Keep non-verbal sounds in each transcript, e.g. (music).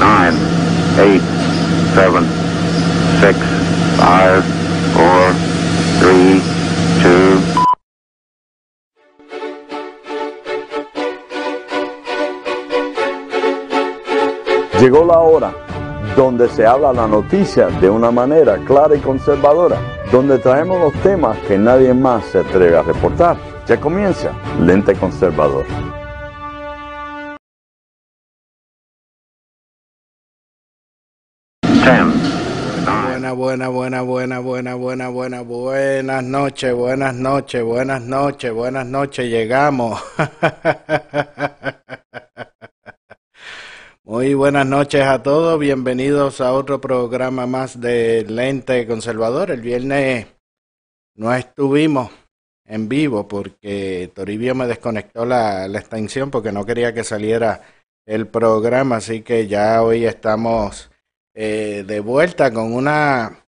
nine, eight, seven, six, five, four, three, two. Llegó la hora donde se habla la noticia de una manera clara y conservadora, donde traemos los temas que nadie más se atreve a reportar. Ya comienza Lente Conservador. Buena, buena, buena, buena, buena, buena, buena, buenas noches, buenas noches, buenas noches, buenas noches, llegamos. (laughs) Muy buenas noches a todos, bienvenidos a otro programa más de Lente Conservador. El viernes no estuvimos en vivo porque Toribio me desconectó la, la extensión porque no quería que saliera el programa, así que ya hoy estamos eh, de vuelta con una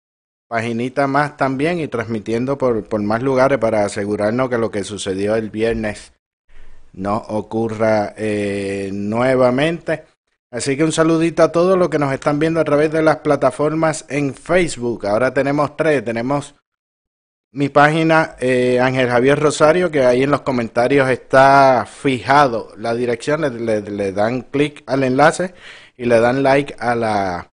paginita más también y transmitiendo por, por más lugares para asegurarnos que lo que sucedió el viernes no ocurra eh, nuevamente. Así que un saludito a todos los que nos están viendo a través de las plataformas en Facebook. Ahora tenemos tres. Tenemos mi página eh, Ángel Javier Rosario, que ahí en los comentarios está fijado la dirección. Le, le- le dan clic al enlace y le dan like a la,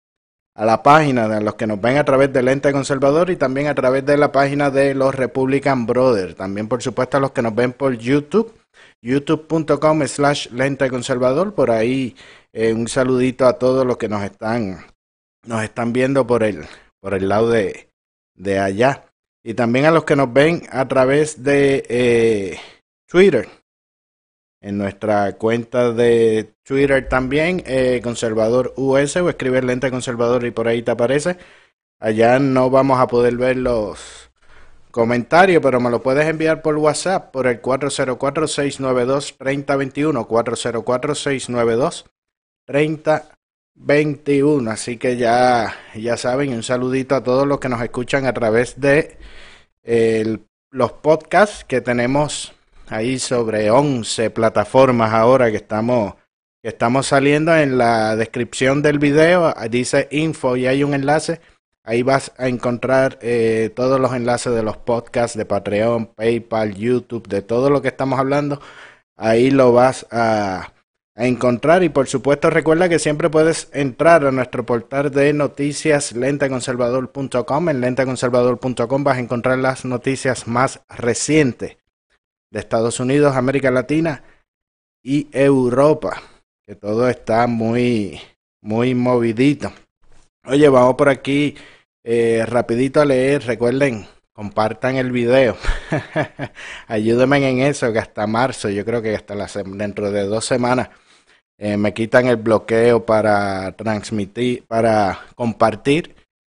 a la página de los que nos ven a través del Ente Conservador y también a través de la página de los Republican Brothers. También, por supuesto, a los que nos ven por YouTube, youtube.com slash lente conservador. Por ahí, eh, un saludito a todos los que nos están, nos están viendo por el, por el lado de, de allá. Y también a los que nos ven a través de eh, Twitter. En nuestra cuenta de Twitter también, eh, Conservador US, o escribe Lente Conservador y por ahí te aparece. Allá no vamos a poder ver los comentarios, pero me lo puedes enviar por WhatsApp por el 404-692-3021. 404-692-3021. Así que ya, ya saben, un saludito a todos los que nos escuchan a través de el- los podcasts que tenemos ahí sobre 11 plataformas ahora que estamos que estamos saliendo. En la descripción del video dice info y hay un enlace. Ahí vas a encontrar eh, todos los enlaces de los podcasts de Patreon, PayPal, YouTube, de todo lo que estamos hablando. Ahí lo vas a, a encontrar. Y por supuesto recuerda que siempre puedes entrar a nuestro portal de noticias lenteconservador.com en lenteconservador.com vas a encontrar las noticias más recientes de Estados Unidos, América Latina y Europa, que todo está muy, muy movidito. Oye, vamos por aquí eh, rapidito a leer, recuerden, compartan el video, (laughs) ayúdenme en eso, que hasta marzo, yo creo que hasta dentro de dos semanas, eh, me quitan el bloqueo para transmitir, para compartir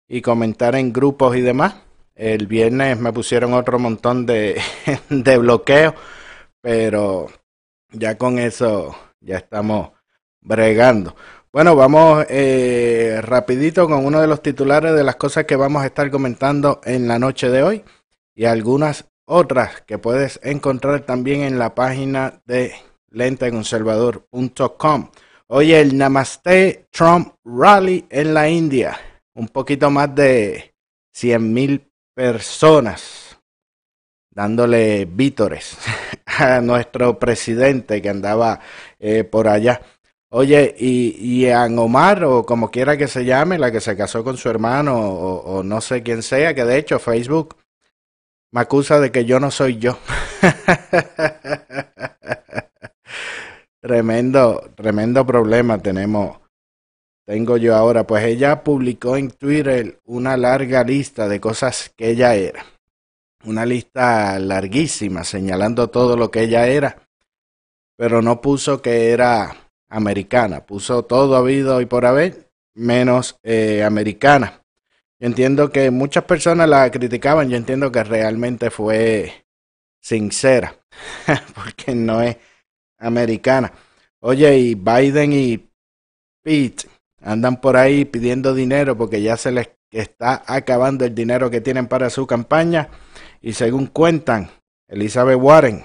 y comentar en grupos y demás. El viernes me pusieron otro montón de, (laughs) de bloqueo, pero ya con eso ya estamos bregando. Bueno, vamos eh, rapidito con uno de los titulares de las cosas que vamos a estar comentando en la noche de hoy y algunas otras que puedes encontrar también en la página de lenteconservador.com. Oye, el Namaste Trump Rally en la India, un poquito más de 100 mil personas dándole vítores (laughs) a nuestro presidente que andaba eh, por allá. Oye, y, y a Omar, o como quiera que se llame, la que se casó con su hermano, o, o no sé quién sea, que de hecho Facebook me acusa de que yo no soy yo. (laughs) Tremendo, tremendo problema tenemos, tengo yo ahora. Pues ella publicó en Twitter una larga lista de cosas que ella era. Una lista larguísima señalando todo lo que ella era, pero no puso que era americana, puso todo habido y por haber, menos eh, americana. Yo entiendo que muchas personas la criticaban, yo entiendo que realmente fue sincera, (laughs) porque no es americana. Oye, y Biden y Pete andan por ahí pidiendo dinero porque ya se les está acabando el dinero que tienen para su campaña. Y según cuentan, Elizabeth Warren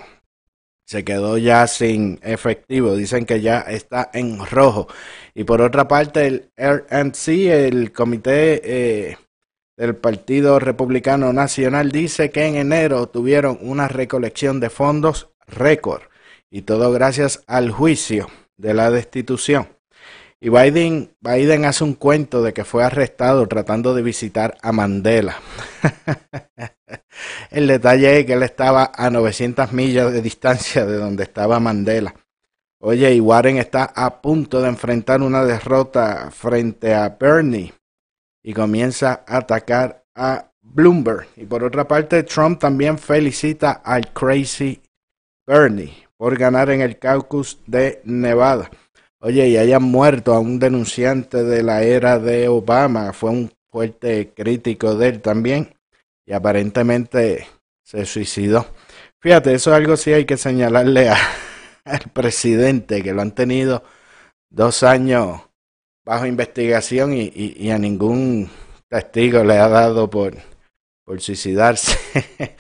se quedó ya sin efectivo. Dicen que ya está en rojo. Y por otra parte, el RNC, el comité eh, del Partido Republicano Nacional, dice que en enero tuvieron una recolección de fondos récord. Y todo gracias al juicio de la destitución. Y Biden, Biden hace un cuento de que fue arrestado tratando de visitar a Mandela. (laughs) El detalle es que él estaba a 900 millas de distancia de donde estaba Mandela. Oye, y Warren está a punto de enfrentar una derrota frente a Bernie y comienza a atacar a Bloomberg. Y por otra parte, Trump también felicita al Crazy Bernie por ganar en el caucus de Nevada. Oye, y hayan muerto a un denunciante de la era de Obama, fue un fuerte crítico de él también, y aparentemente se suicidó. Fíjate, eso es algo sí hay que señalarle (laughs) al presidente, que lo han tenido dos años bajo investigación y, y a ningún testigo le ha dado por, por suicidarse. (laughs)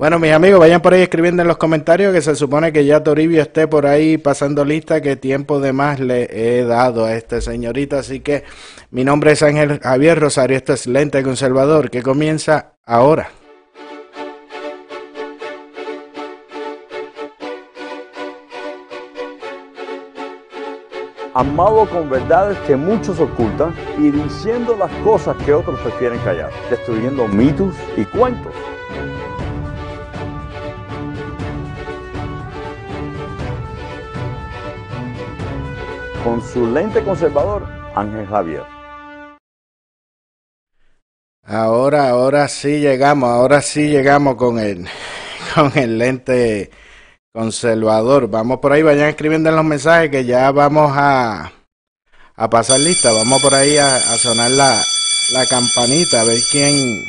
Bueno, mis amigos, vayan por ahí escribiendo en los comentarios que se supone que ya Toribio esté por ahí pasando lista, que tiempo de más le he dado a este señorita. Así que mi nombre es Ángel Javier Rosario, este es Lente Conservador, que comienza ahora. Amado con verdades que muchos ocultan y diciendo las cosas que otros prefieren callar, destruyendo mitos y cuentos con su lente conservador, Ángel Javier. Ahora, ahora sí llegamos, ahora sí llegamos con el, (laughs) con el lente conservador. Vamos por ahí, vayan escribiendo en los mensajes que ya vamos a, a pasar lista. Vamos por ahí a, a sonar la, la campanita, a ver quién,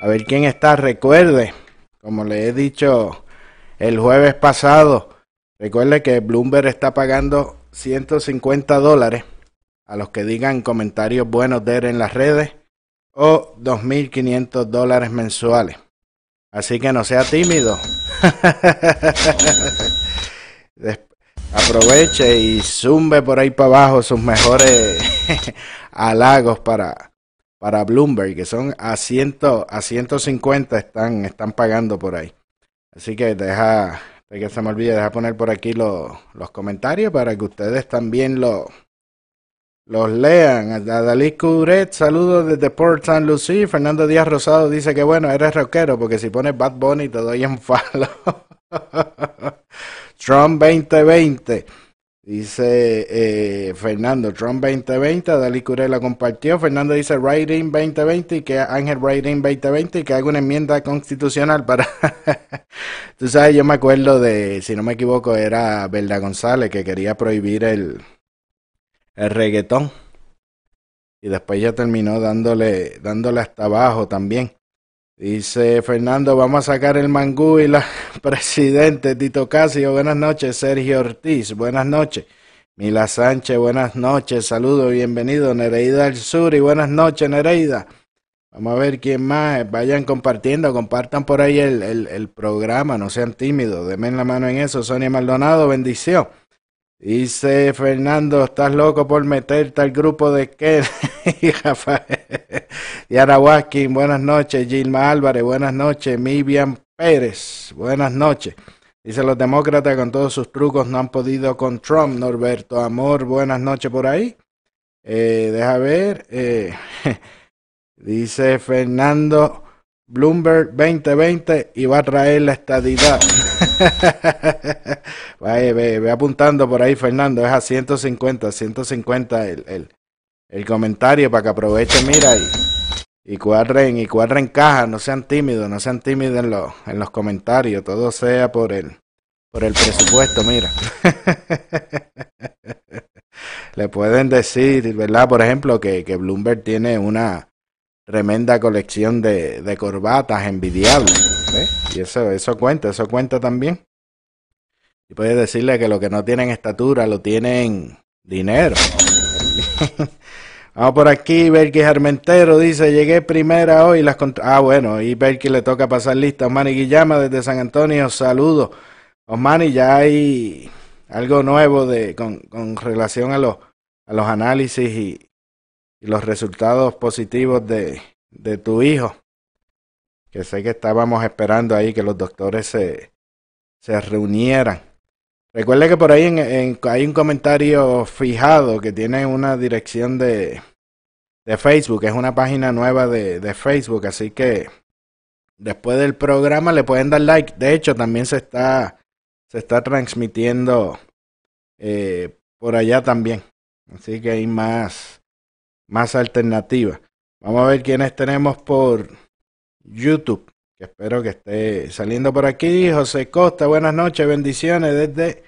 a ver quién está. Recuerde, como le he dicho el jueves pasado, recuerde que Bloomberg está pagando 150 dólares a los que digan comentarios buenos de él en las redes o 2.500 dólares mensuales. Así que no sea tímido. (laughs) Aproveche y zumbe por ahí para abajo sus mejores (laughs) halagos para, para Bloomberg, que son a, 100, a 150 están, están pagando por ahí. Así que deja, que se me olvide, deja poner por aquí los comentarios para que ustedes también lo, los lean. A Dalí Curet, saludos desde Port St. Lucie. Fernando Díaz Rosado dice que bueno, eres rockero porque si pones Bad Bunny te doy en (laughs) falo. Trump 2020. Dice eh, Fernando, Trump 2020, Dalí Curé la compartió. Fernando dice Writing 2020 y que Ángel Writing 2020 y que haga una enmienda constitucional para... (laughs) Tú sabes, yo me acuerdo de, si no me equivoco, era Belda González que quería prohibir el, el reggaetón. Y después ya terminó dándole, dándole hasta abajo también. Dice Fernando, vamos a sacar el mangú y la (laughs) presidente Tito Casio, buenas noches. Sergio Ortiz, buenas noches. Mila Sánchez, buenas noches. Saludos, bienvenido. Nereida del Sur y buenas noches, Nereida. Vamos a ver quién más. Vayan compartiendo, compartan por ahí el, el, el programa, no sean tímidos. Denme la mano en eso. Sonia Maldonado, bendición. Dice Fernando, estás loco por meterte al grupo de Ken (laughs) y Rafael. Waskin, buenas noches. Gilma Álvarez, buenas noches. Mivian Pérez, buenas noches. Dice los demócratas con todos sus trucos no han podido con Trump. Norberto Amor, buenas noches por ahí. Eh, deja ver. Eh, (laughs) dice Fernando, Bloomberg 2020 y va a traer la estadidad. (laughs) Vaya, ve, apuntando por ahí, Fernando. Es a 150, 150 el, el, el comentario para que aprovechen, mira, y, y cuadren, y cuadren caja. No sean tímidos, no sean tímidos en, los en los comentarios. Todo sea por el, por el presupuesto, mira. (laughs) Le pueden decir, ¿verdad? Por ejemplo, que, que Bloomberg tiene una tremenda colección de, de corbatas envidiables. Y eso, eso cuenta, eso cuenta también. Y puedes decirle que lo que no tienen estatura lo tienen dinero. (laughs) Vamos por aquí, Berky Armentero dice, llegué primera hoy. las Ah, bueno, y Berky le toca pasar lista. Manny Guillama desde San Antonio, saludos. Osmani, ya hay algo nuevo de, con, con relación a los, a los análisis y, y los resultados positivos de, de tu hijo. Que sé que estábamos esperando ahí que los doctores se, se reunieran. Recuerde que por ahí en, en, hay un comentario fijado que tiene una dirección de, de Facebook, es una página nueva de, de Facebook, así que después del programa le pueden dar like. De hecho, también se está, se está transmitiendo eh, por allá también. Así que hay más, más alternativas. Vamos a ver quiénes tenemos por YouTube. Que espero que esté saliendo por aquí. José Costa, buenas noches, bendiciones desde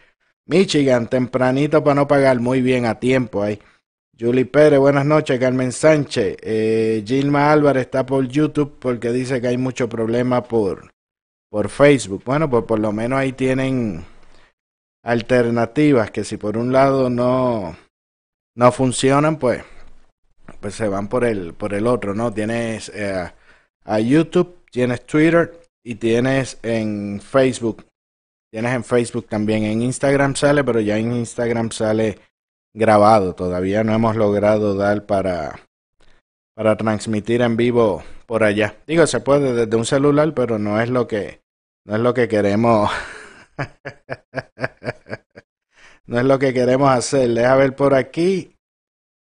Michigan, tempranito para no pagar muy bien a tiempo ahí. Julie Pérez, buenas noches. Carmen Sánchez. Eh, Gilma Álvarez está por YouTube porque dice que hay mucho problema por, por Facebook. Bueno, pues por lo menos ahí tienen alternativas que si por un lado no, no funcionan, pues, pues se van por el, por el otro, ¿no? Tienes eh, a YouTube, tienes Twitter y tienes en Facebook. Tienes en Facebook también. En Instagram sale, pero ya en Instagram sale grabado. Todavía no hemos logrado dar para, para transmitir en vivo por allá. Digo, se puede desde un celular, pero no es lo que, no es lo que queremos. (laughs) no es lo que queremos hacer. Deja ver por aquí.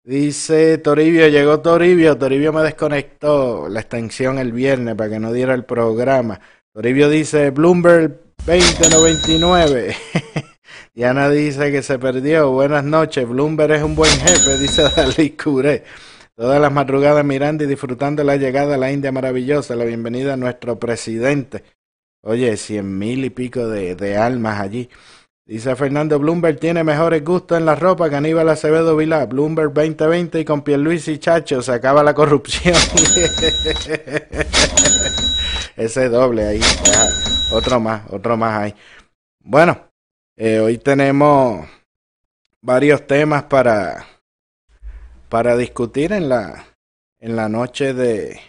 Dice Toribio, llegó Toribio. Toribio me desconectó la extensión el viernes para que no diera el programa. Toribio dice Bloomberg 2099. (laughs) Diana dice que se perdió. Buenas noches. Bloomberg es un buen jefe, dice (laughs) Dalí Curé. Todas las madrugadas mirando y disfrutando la llegada a la India maravillosa, la bienvenida a nuestro presidente. Oye, cien mil y pico de, de almas allí. Dice Fernando Bloomberg tiene mejores gustos en la ropa que Aníbal Acevedo Vilá. Bloomberg 2020 y con Pierluisi Chacho se acaba la corrupción. (laughs) Ese doble ahí. Otro más, otro más ahí. Bueno, eh, hoy tenemos varios temas para, para discutir en la, en la noche de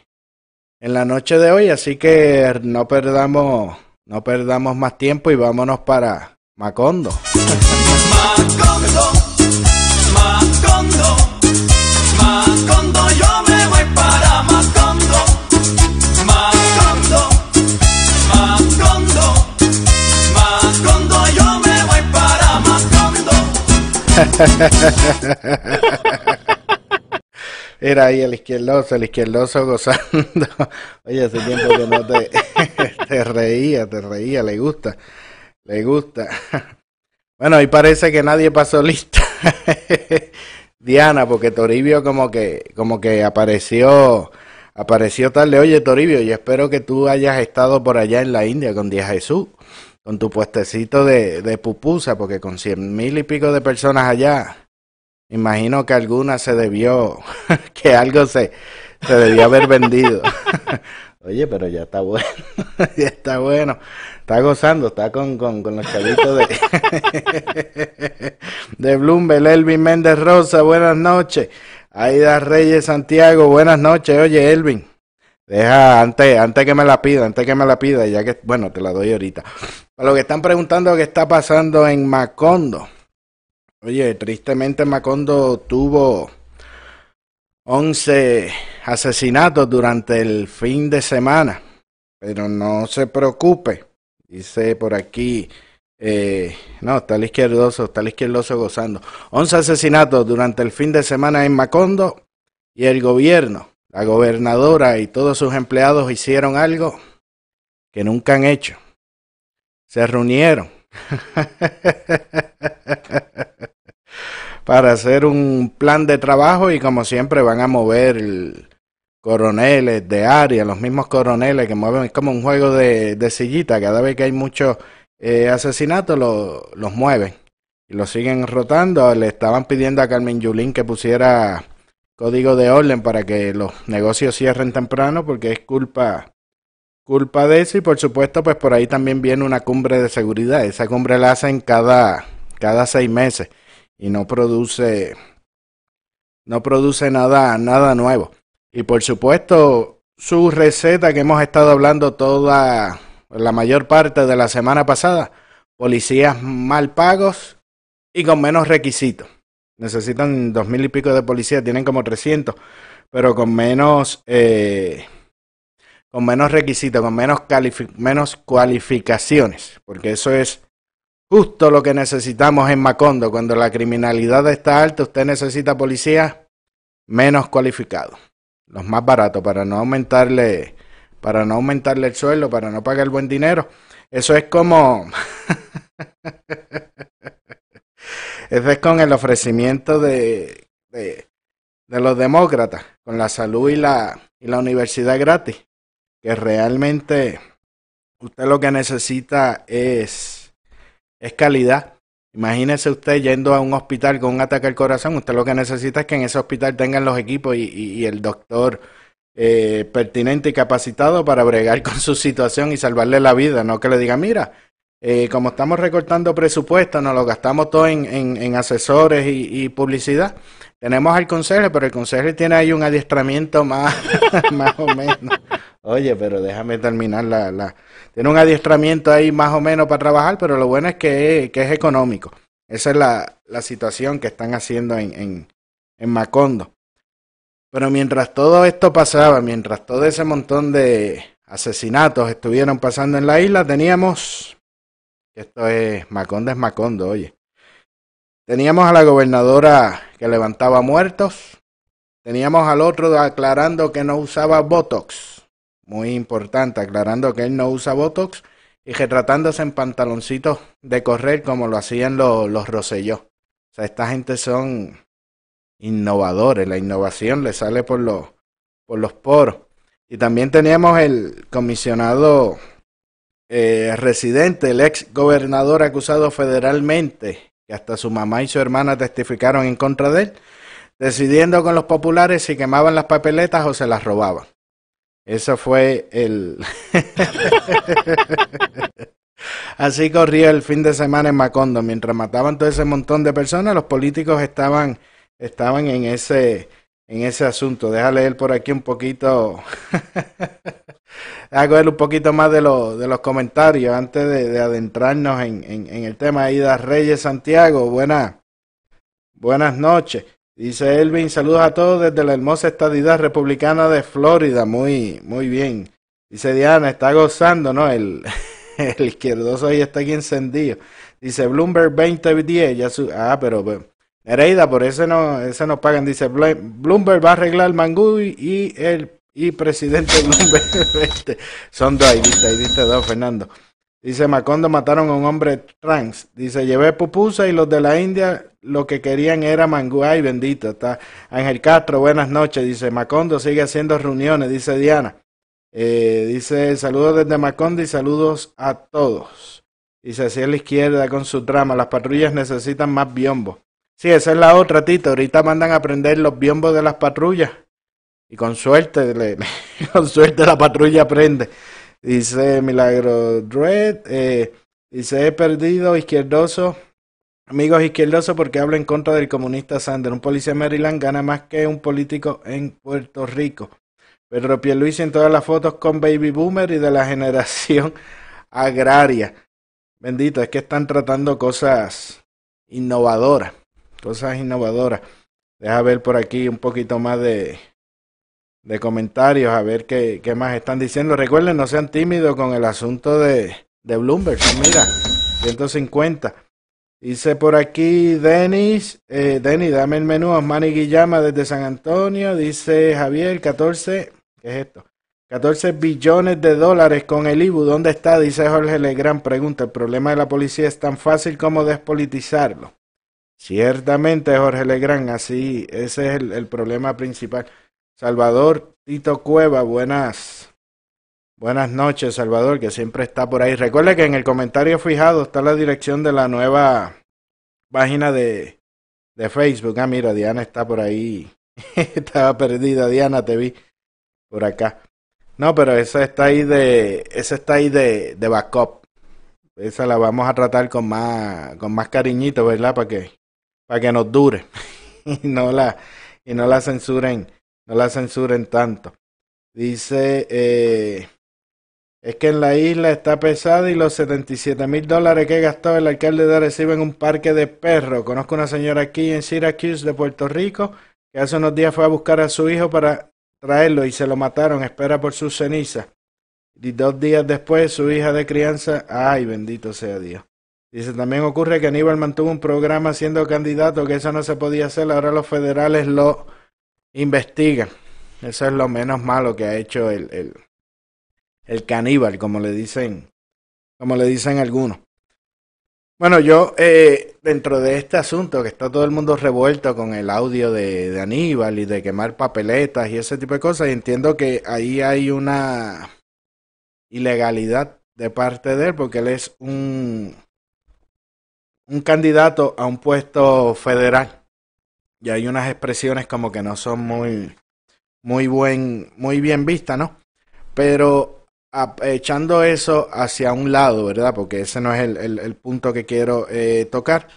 en la noche de hoy, así que no perdamos no perdamos más tiempo y vámonos para Macondo. Macondo, Macondo, Macondo, yo me voy para Macondo. Macondo, Macondo, Macondo, yo me voy para Macondo. Era ahí el izquierdoso, el izquierdoso gozando. (laughs) Oye, hace tiempo que no te, (laughs) te reía, te reía, le gusta, le gusta. (laughs) Bueno, y parece que nadie pasó lista. (laughs) Diana, porque Toribio como que, como que apareció, apareció tarde. Oye, Toribio, yo espero que tú hayas estado por allá en la India con Díaz Jesús, con tu puestecito de, de pupusa, porque con cien mil y pico de personas allá, imagino que alguna se debió, (laughs) que algo se, se debió haber vendido. Oye, pero ya está bueno, (laughs) ya está bueno. Está gozando, está con, con, con los chavitos de, (laughs) de Bloomberg, Elvin Méndez Rosa, buenas noches. Aida Reyes Santiago, buenas noches. Oye, Elvin, deja, antes, antes que me la pida, antes que me la pida, ya que, bueno, te la doy ahorita. Para lo que están preguntando qué está pasando en Macondo. Oye, tristemente Macondo tuvo 11 asesinatos durante el fin de semana. Pero no se preocupe. Dice por aquí. Eh, no, está el izquierdoso, está el izquierdoso gozando. 11 asesinatos durante el fin de semana en Macondo. Y el gobierno, la gobernadora y todos sus empleados hicieron algo que nunca han hecho. Se reunieron. (laughs) para hacer un plan de trabajo y como siempre van a mover el, coroneles de área, los mismos coroneles que mueven, es como un juego de, de sillita, cada vez que hay muchos eh, asesinatos lo, los mueven y los siguen rotando. Le estaban pidiendo a Carmen Yulín que pusiera código de orden para que los negocios cierren temprano porque es culpa culpa de eso y por supuesto pues por ahí también viene una cumbre de seguridad. Esa cumbre la hacen cada, cada seis meses y no produce no produce nada nada nuevo. Y por supuesto, su receta que hemos estado hablando toda la mayor parte de la semana pasada, policías mal pagos y con menos requisitos. Necesitan dos mil y pico de policías, tienen como 300, pero con menos, eh, con menos requisitos, con menos, menos cualificaciones, porque eso es justo lo que necesitamos en Macondo. Cuando la criminalidad está alta, usted necesita policías menos cualificados, los más baratos, para no aumentarle, para no aumentarle el sueldo, para no pagar buen dinero. Eso es como, (laughs) eso es con el ofrecimiento de, de, de los demócratas, con la salud y la, y la universidad gratis, que realmente usted lo que necesita es, es calidad. Imagínese usted yendo a un hospital con un ataque al corazón, usted lo que necesita es que en ese hospital tengan los equipos y, el doctor eh, pertinente y capacitado para bregar (laughs) con su situación y salvarle la vida, no que le diga, mira, eh, como estamos recortando presupuesto, nos lo gastamos todo en, en- asesores y, publicidad. Tenemos al consejo, pero el consejo tiene ahí un adiestramiento más, (laughs) más o menos. Oye, pero déjame terminar la, la... Tiene un adiestramiento ahí más o menos para trabajar, pero lo bueno es que, es- que es económico. Esa es la, la situación que están haciendo en, en, en Macondo. Pero mientras todo esto pasaba, mientras todo ese montón de asesinatos estuvieron pasando en la isla, teníamos... Esto es... Macondo es Macondo, oye. Teníamos a la gobernadora que levantaba muertos. Teníamos al otro aclarando que no usaba Botox. Muy importante, aclarando que él no usa Botox y retratándose en pantaloncitos de correr como lo hacían los, los Rosselló. O sea, esta gente son innovadores. La innovación le sale por los, por los poros. Y también teníamos el comisionado eh, residente, el ex gobernador acusado federalmente, que hasta su mamá y su hermana testificaron en contra de él, decidiendo con los populares si quemaban las papeletas o se las robaban. Eso fue el... (laughs) Así corría el fin de semana en Macondo. Mientras mataban todo ese montón de personas, los políticos estaban, estaban en ese, en ese asunto. Déjale leer por aquí un poquito. (laughs) Déjame coger un poquito más de, lo- de los comentarios antes de, de adentrarnos en, en- el tema. Aida Reyes Santiago, buena, buenas noches. Dice Elvin, saludos a todos desde la hermosa estadidad republicana de Florida. Muy, muy bien. Dice Diana, está gozando, ¿no? El, (laughs) el izquierdoso ahí está aquí encendido. Dice Bloomberg 2010. Ya su, ah, pero pues, Nereida, por eso no, eso no pagan. Dice Bloomberg va a arreglar Mangú y, el y presidente (laughs) Bloomberg. Este, Son dos, ahí viste, ahí viste dos, Fernando. Dice Macondo mataron a un hombre trans. Dice, llevé pupusa y los de la India lo que querían era mangú. Ay, bendito. Está Ángel Castro, buenas noches. Dice, Macondo sigue haciendo reuniones, dice Diana. Eh, dice, saludos desde Macondo y saludos a todos. Dice, hacia la izquierda con su trama. Las patrullas necesitan más biombos. Sí, esa es la otra, Tito. Ahorita mandan a prender los biombos de las patrullas. Y con suerte, (laughs) con suerte la patrulla prende. Dice Milagro Dread. eh, dice, he perdido izquierdoso. Amigos izquierdosos porque habla en contra del comunista Sander. Un policía de Maryland gana más que un político en Puerto Rico. Pedro Pierluisi en todas las fotos con Baby Boomer y de la (laughs) generación agraria. Bendito, es que están tratando cosas innovadoras. Cosas innovadoras. Deja ver por aquí un poquito más de, de comentarios, a ver qué, qué más están diciendo. Recuerden, no sean tímidos con el asunto de, de Bloomberg. Mira, 150. Dice por aquí Denis, eh, Denis, dame el menú, Osmani Guillama desde San Antonio. Dice Javier, 14, ¿qué es esto? 14 billones de dólares con el IBU. ¿Dónde está? Dice Jorge Legrand. Pregunta, ¿el problema de la policía es tan fácil como despolitizarlo? Ciertamente, Jorge Legrand, así, ese es el, el problema principal. Salvador Tito Cueva, buenas, buenas noches, Salvador, que siempre está por ahí. Recuerde que en el comentario fijado está la dirección de la nueva página de, de Facebook. Ah, mira, Diana está por ahí. (laughs) Estaba perdida, Diana, te vi por acá. No, pero esa está ahí de, esa está ahí de, de backup. Esa la vamos a tratar con más, con más cariñito, ¿verdad? Para que, para que nos dure (laughs) y no la, y no la censuren, no la censuren tanto. Dice eh, Es que en la isla está pesada y los 77 mil dólares que gastó el alcalde de Arecibo en un parque de perros. Conozco una señora aquí en Syracuse de Puerto Rico que hace unos días fue a buscar a su hijo para traerlo y se lo mataron. Espera por sus cenizas. Y dos días después su hija de crianza, ay bendito sea Dios. Dice, también ocurre que Aníbal mantuvo un programa siendo candidato, que eso no se podía hacer, ahora los federales lo investigan. Eso es lo menos malo que ha hecho el, el, el caníbal, como le dicen, como le dicen algunos. Bueno, yo eh, dentro de este asunto que está todo el mundo revuelto con el audio de, Aníbal y de quemar papeletas y ese tipo de cosas, entiendo que ahí hay una ilegalidad de parte de él porque él es un un candidato a un puesto federal y hay unas expresiones como que no son muy muy buen muy bien vistas, ¿no? Pero echando eso hacia un lado, ¿verdad? Porque ese no es el, el, punto que quiero eh, tocar.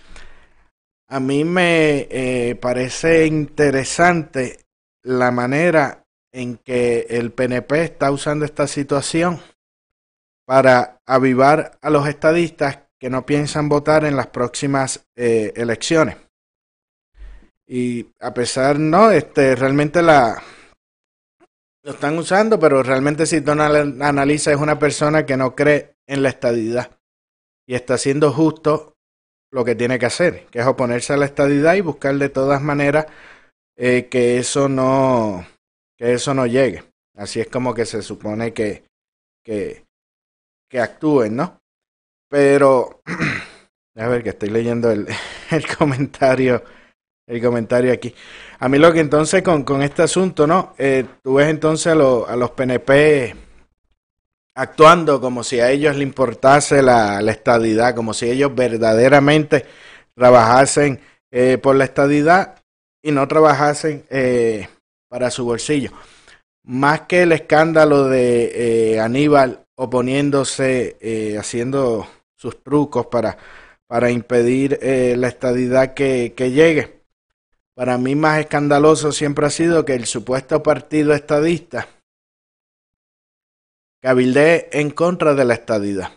A mí me eh, parece interesante la manera en que el PNP está usando esta situación para avivar a los estadistas que no piensan votar en las próximas eh, elecciones. Y a pesar, no, este, realmente la lo están usando, pero realmente si tú analizas es una persona que no cree en la estadidad y está haciendo justo lo que tiene que hacer, que es oponerse a la estadidad y buscar de todas maneras eh, que eso no que eso no llegue. Así es como que se supone que que, que actúen, ¿no? Pero, (clears throat) a ver que estoy leyendo el, (laughs) el comentario, el comentario aquí. A mí lo que entonces con, con este asunto, ¿no? Eh, tú ves entonces a, lo, a los PNP actuando como si a ellos le importase la, la estadidad, como si ellos verdaderamente trabajasen eh, por la estadidad y no trabajasen eh, para su bolsillo. Más que el escándalo de eh, Aníbal oponiéndose, eh, haciendo sus trucos para, para impedir la estadidad que, que llegue. Para mí más escandaloso siempre ha sido que el supuesto partido estadista cabildee en contra de la estadidad.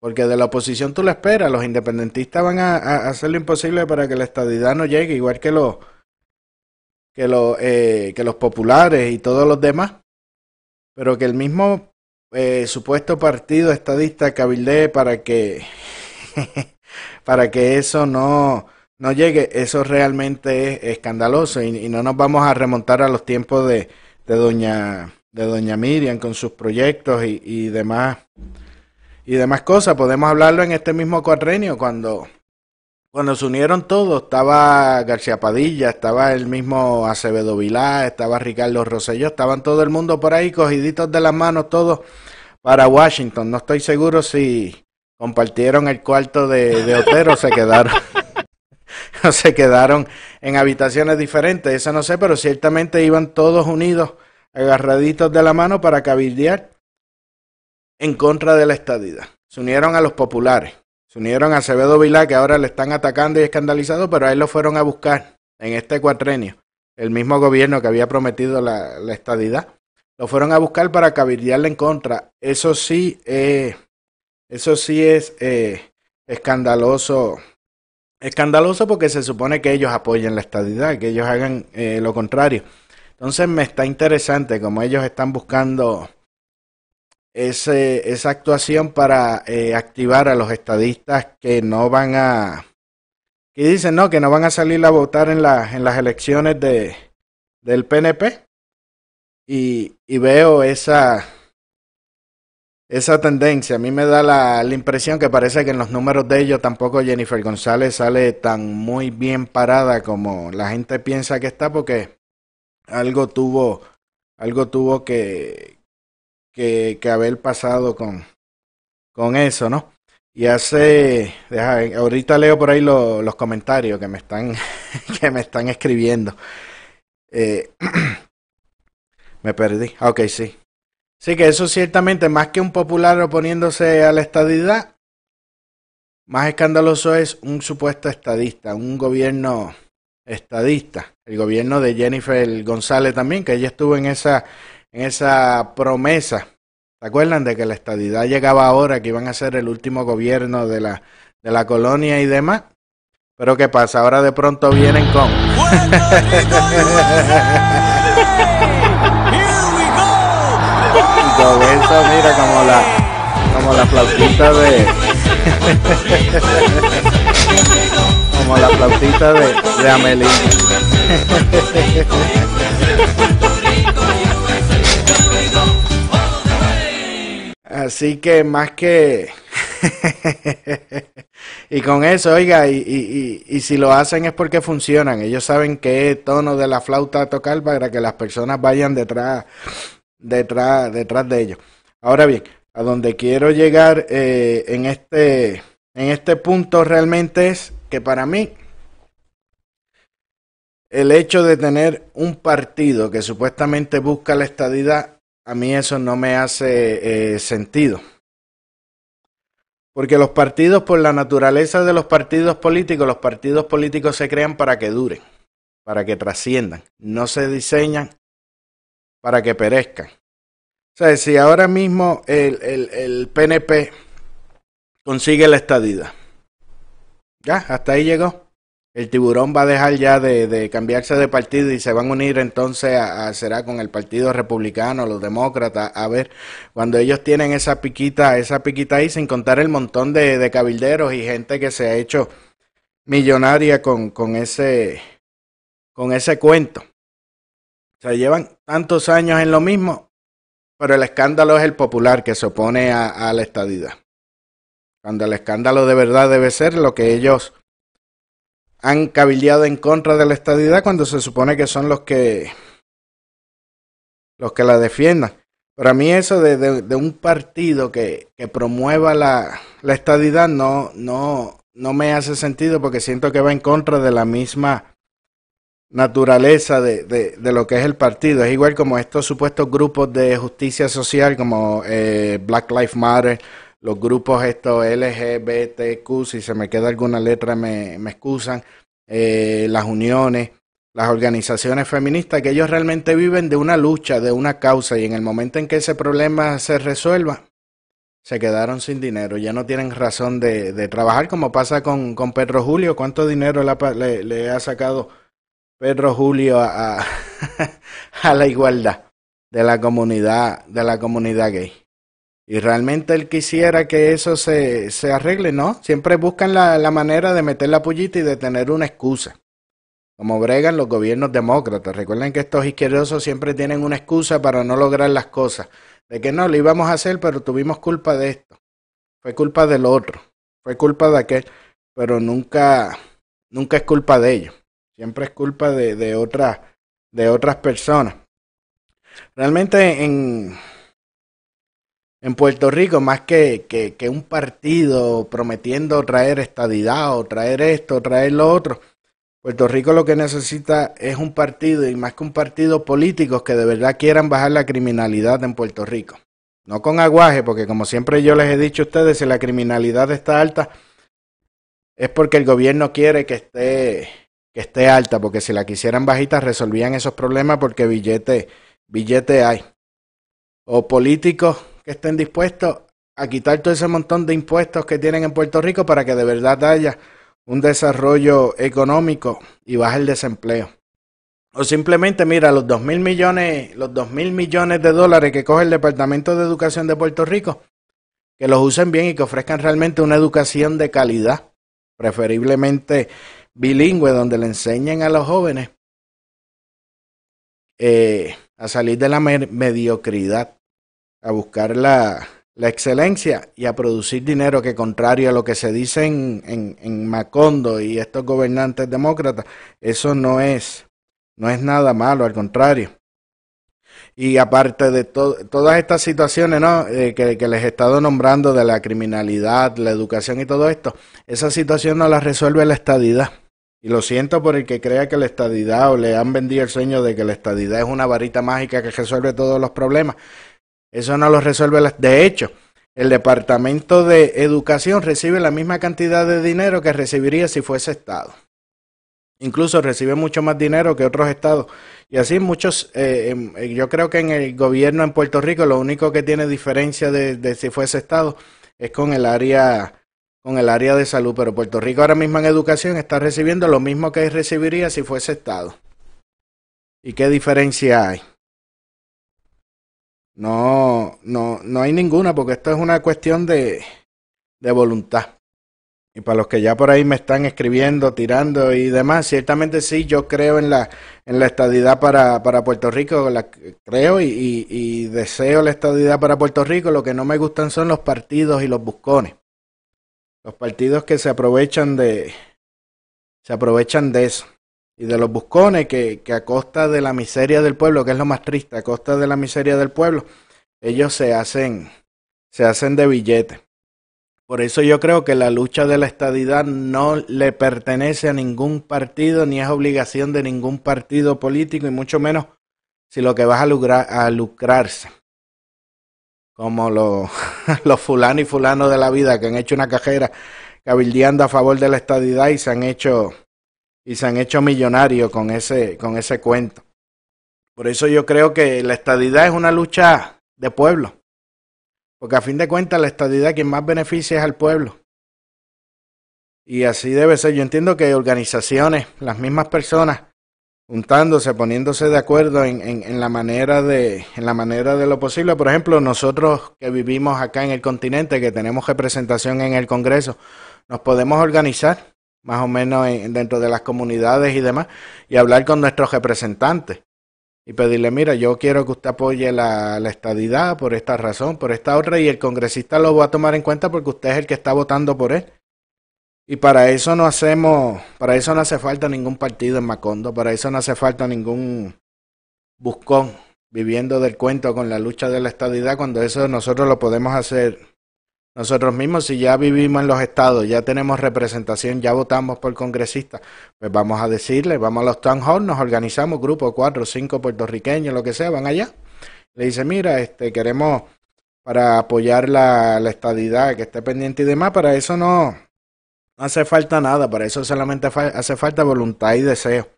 Porque de la oposición tú lo esperas, los independentistas van a, hacer lo imposible para que la estadidad no llegue, igual que los eh, que los populares y todos los demás. Pero que el mismo eh, supuesto partido estadista cabildee para que (laughs) para que eso no no llegue eso realmente es escandaloso y, no nos vamos a remontar a los tiempos de, de doña de doña Miriam con sus proyectos y, y demás y demás cosas podemos hablarlo en este mismo cuatrenio cuando cuando se unieron todos, estaba García Padilla, estaba el mismo Acevedo Vilá, estaba Ricardo Rosselló, estaban todo el mundo por ahí cogiditos de las manos todos para Washington. No estoy seguro si compartieron el cuarto de, de Otero se quedaron (laughs) (laughs) se quedaron en habitaciones diferentes, eso no sé, pero ciertamente iban todos unidos, agarraditos de la mano para cabildear en contra de la estadidad. Se unieron a los populares. Se unieron a Acevedo Vilá, que ahora le están atacando y escandalizado, pero a él lo fueron a buscar en este cuatrenio. El mismo gobierno que había prometido la, la estadidad. Lo fueron a buscar para cabildearle en contra. Eso sí, eh, eso sí es eh, escandaloso. Escandaloso porque se supone que ellos apoyen la estadidad, que ellos hagan eh, lo contrario. Entonces me está interesante como ellos están buscando ese, esa actuación para eh, activar a los estadistas que no van a que dicen no que no van a salir a votar en, la, en las elecciones de del PNP y, y veo esa esa tendencia. A mí me da la, la, impresión que parece que en los números de ellos tampoco Jennifer González sale tan muy bien parada como la gente piensa que está porque algo tuvo algo tuvo que, que, haber pasado con, con eso, ¿no? Y hace, ahorita leo por ahí lo, los comentarios que me están, (laughs) que me están escribiendo. Eh, (clears throat) me perdí. Ok, sí. Sí, que eso ciertamente, más que un popular oponiéndose a la estadidad, más escandaloso es un supuesto estadista, un gobierno estadista. El gobierno de Jennifer González también, que ella estuvo en esa en esa promesa ¿Se acuerdan de que la estadidad llegaba ahora, que iban a ser el último gobierno de la, de la colonia y demás? Pero ¿qué pasa? Ahora de pronto vienen con... eso, mira, como la, como la flautita de... (laughs) como la flautita de, de Amelie. Así que más que... (laughs) y con eso, oiga, y, y, y si lo hacen es porque funcionan. Ellos saben qué tono de la flauta tocar para que las personas vayan detrás, detrás, detrás de ellos. Ahora bien, a donde quiero llegar eh, en este, en este punto realmente es que para mí el hecho de tener un partido que supuestamente busca la estadidad, a mí eso no me hace eh, sentido. Porque los partidos, por la naturaleza de los partidos políticos, los partidos políticos se crean para que duren, para que trasciendan, no se diseñan para que perezcan. O sea, si ahora mismo el, el, el PNP consigue la estadidad, ya, hasta ahí llegó. El tiburón va a dejar ya de, de, cambiarse de partido y se van a unir entonces a, a, será con el Partido Republicano, los demócratas, a ver, cuando ellos tienen esa piquita, esa piquita ahí, sin contar el montón de, de cabilderos y gente que se ha hecho millonaria con, con ese con ese cuento. O sea, llevan tantos años en lo mismo, pero el escándalo es el popular que se opone a, la estadidad. Cuando el escándalo de verdad debe ser lo que ellos han cabildeado en contra de la estadidad cuando se supone que son los que los que la defiendan. Pero a mí eso de, de, de un partido que, que promueva la, la, estadidad no, no, no me hace sentido porque siento que va en contra de la misma naturaleza de, de, de, lo que es el partido. Es igual como estos supuestos grupos de justicia social como eh, Black Lives Matter, los grupos estos LGBTQ, si se me queda alguna letra me, me excusan, eh, las uniones, las organizaciones feministas, que ellos realmente viven de una lucha, de una causa, y en el momento en que ese problema se resuelva, se quedaron sin dinero, ya no tienen razón de, de trabajar, como pasa con, con, Pedro Julio, cuánto dinero le, le, le ha sacado Pedro Julio a, (laughs) a, la igualdad de la comunidad, de la comunidad gay. Y realmente él quisiera que eso se, se arregle, ¿no? Siempre buscan la, la, manera de meter la pullita y de tener una excusa. Como bregan los gobiernos demócratas. Recuerden que estos izquierdosos siempre tienen una excusa para no lograr las cosas. De que no, lo íbamos a hacer, pero tuvimos culpa de esto. Fue culpa del otro. Fue culpa de aquel. Pero nunca, nunca es culpa de ellos. Siempre es culpa de, de, de otras personas. Realmente en en Puerto Rico, más que, que, que, un partido prometiendo traer estadidad o traer esto, o traer lo otro, Puerto Rico lo que necesita es un partido y más que un partido políticos que de verdad quieran bajar la criminalidad en Puerto Rico. No con aguaje, porque como siempre yo les he dicho a ustedes, si la criminalidad está alta, es porque el gobierno quiere que esté, que esté alta, porque si la quisieran bajita resolvían esos problemas porque billete, billete hay. O políticos que estén dispuestos a quitar todo ese montón de impuestos que tienen en Puerto Rico para que de verdad haya un desarrollo económico y baje el desempleo. O simplemente, mira, los dos mil millones, los dos mil millones de dólares que coge el Departamento de Educación de Puerto Rico, que los usen bien y que ofrezcan realmente una educación de calidad, preferiblemente bilingüe, donde le enseñen a los jóvenes eh, a salir de la mediocridad a buscar la, la, excelencia y a producir dinero que contrario a lo que se dice en, en, en Macondo y estos gobernantes demócratas, eso no es, no es nada malo, al contrario. Y aparte de to todas estas situaciones ¿no? Eh, que, que, les he estado nombrando de la criminalidad, la educación y todo esto, esa situación no la resuelve la estadidad. Y lo siento por el que crea que la estadidad o le han vendido el sueño de que la estadidad es una varita mágica que resuelve todos los problemas. Eso no lo resuelve. La... De hecho, el Departamento de Educación recibe la misma cantidad de dinero que recibiría si fuese Estado. Incluso recibe mucho más dinero que otros estados. Y así muchos, eh, eh, yo creo que en el gobierno en Puerto Rico lo único que tiene diferencia de, de si fuese Estado es con el área con el área de salud, pero Puerto Rico ahora mismo en educación está recibiendo lo mismo que recibiría si fuese Estado. ¿Y qué diferencia hay? No, no, no hay ninguna, porque esto es una cuestión de, de voluntad. Y para los que ya por ahí me están escribiendo, tirando y demás, ciertamente sí, yo creo en la, en la estadidad para, para Puerto Rico, la, creo y, y, y deseo la estadidad para Puerto Rico. Lo que no me gustan son los partidos y los buscones. Los partidos que se aprovechan de, se aprovechan de eso. Y de los buscones que, que a costa de la miseria del pueblo, que es lo más triste, a costa de la miseria del pueblo, ellos se hacen, se hacen de billete. Por eso yo creo que la lucha de la estadidad no le pertenece a ningún partido ni es obligación de ningún partido político y mucho menos si lo que vas a, lucrar, a lucrarse. Como (laughs) los, los fulanos y fulanos de la vida que han hecho una cajera cabildeando a favor de la estadidad y se han hecho y se han hecho millonarios con ese con ese cuento. Por eso yo creo que la estadidad es una lucha de pueblo. Porque a fin de cuentas la estadidad quien más beneficia es al pueblo. Y así debe ser. Yo entiendo que organizaciones, las mismas personas, juntándose, poniéndose de acuerdo en, en, en, la manera de, en la manera de lo posible. Por ejemplo, nosotros que vivimos acá en el continente, que tenemos representación en el Congreso, nos podemos organizar más o menos en, dentro de las comunidades y demás, y hablar con nuestros representantes y pedirle, mira, yo quiero que usted apoye la, la, estadidad por esta razón, por esta otra, y el congresista lo va a tomar en cuenta porque usted es el que está votando por él. Y para eso no hacemos, para eso no hace falta ningún partido en Macondo, para eso no hace falta ningún buscón viviendo del cuento con la lucha de la estadidad, cuando eso nosotros lo podemos hacer nosotros mismos, si ya vivimos en los estados, ya tenemos representación, ya votamos por congresistas, pues vamos a decirle, vamos a los town hall, nos organizamos, grupos, cuatro, cinco puertorriqueños, lo que sea, van allá. Le dice, mira, este, queremos para apoyar la, la estadidad, que esté pendiente y demás, para eso no, no hace falta nada, para eso solamente hace falta voluntad y deseo.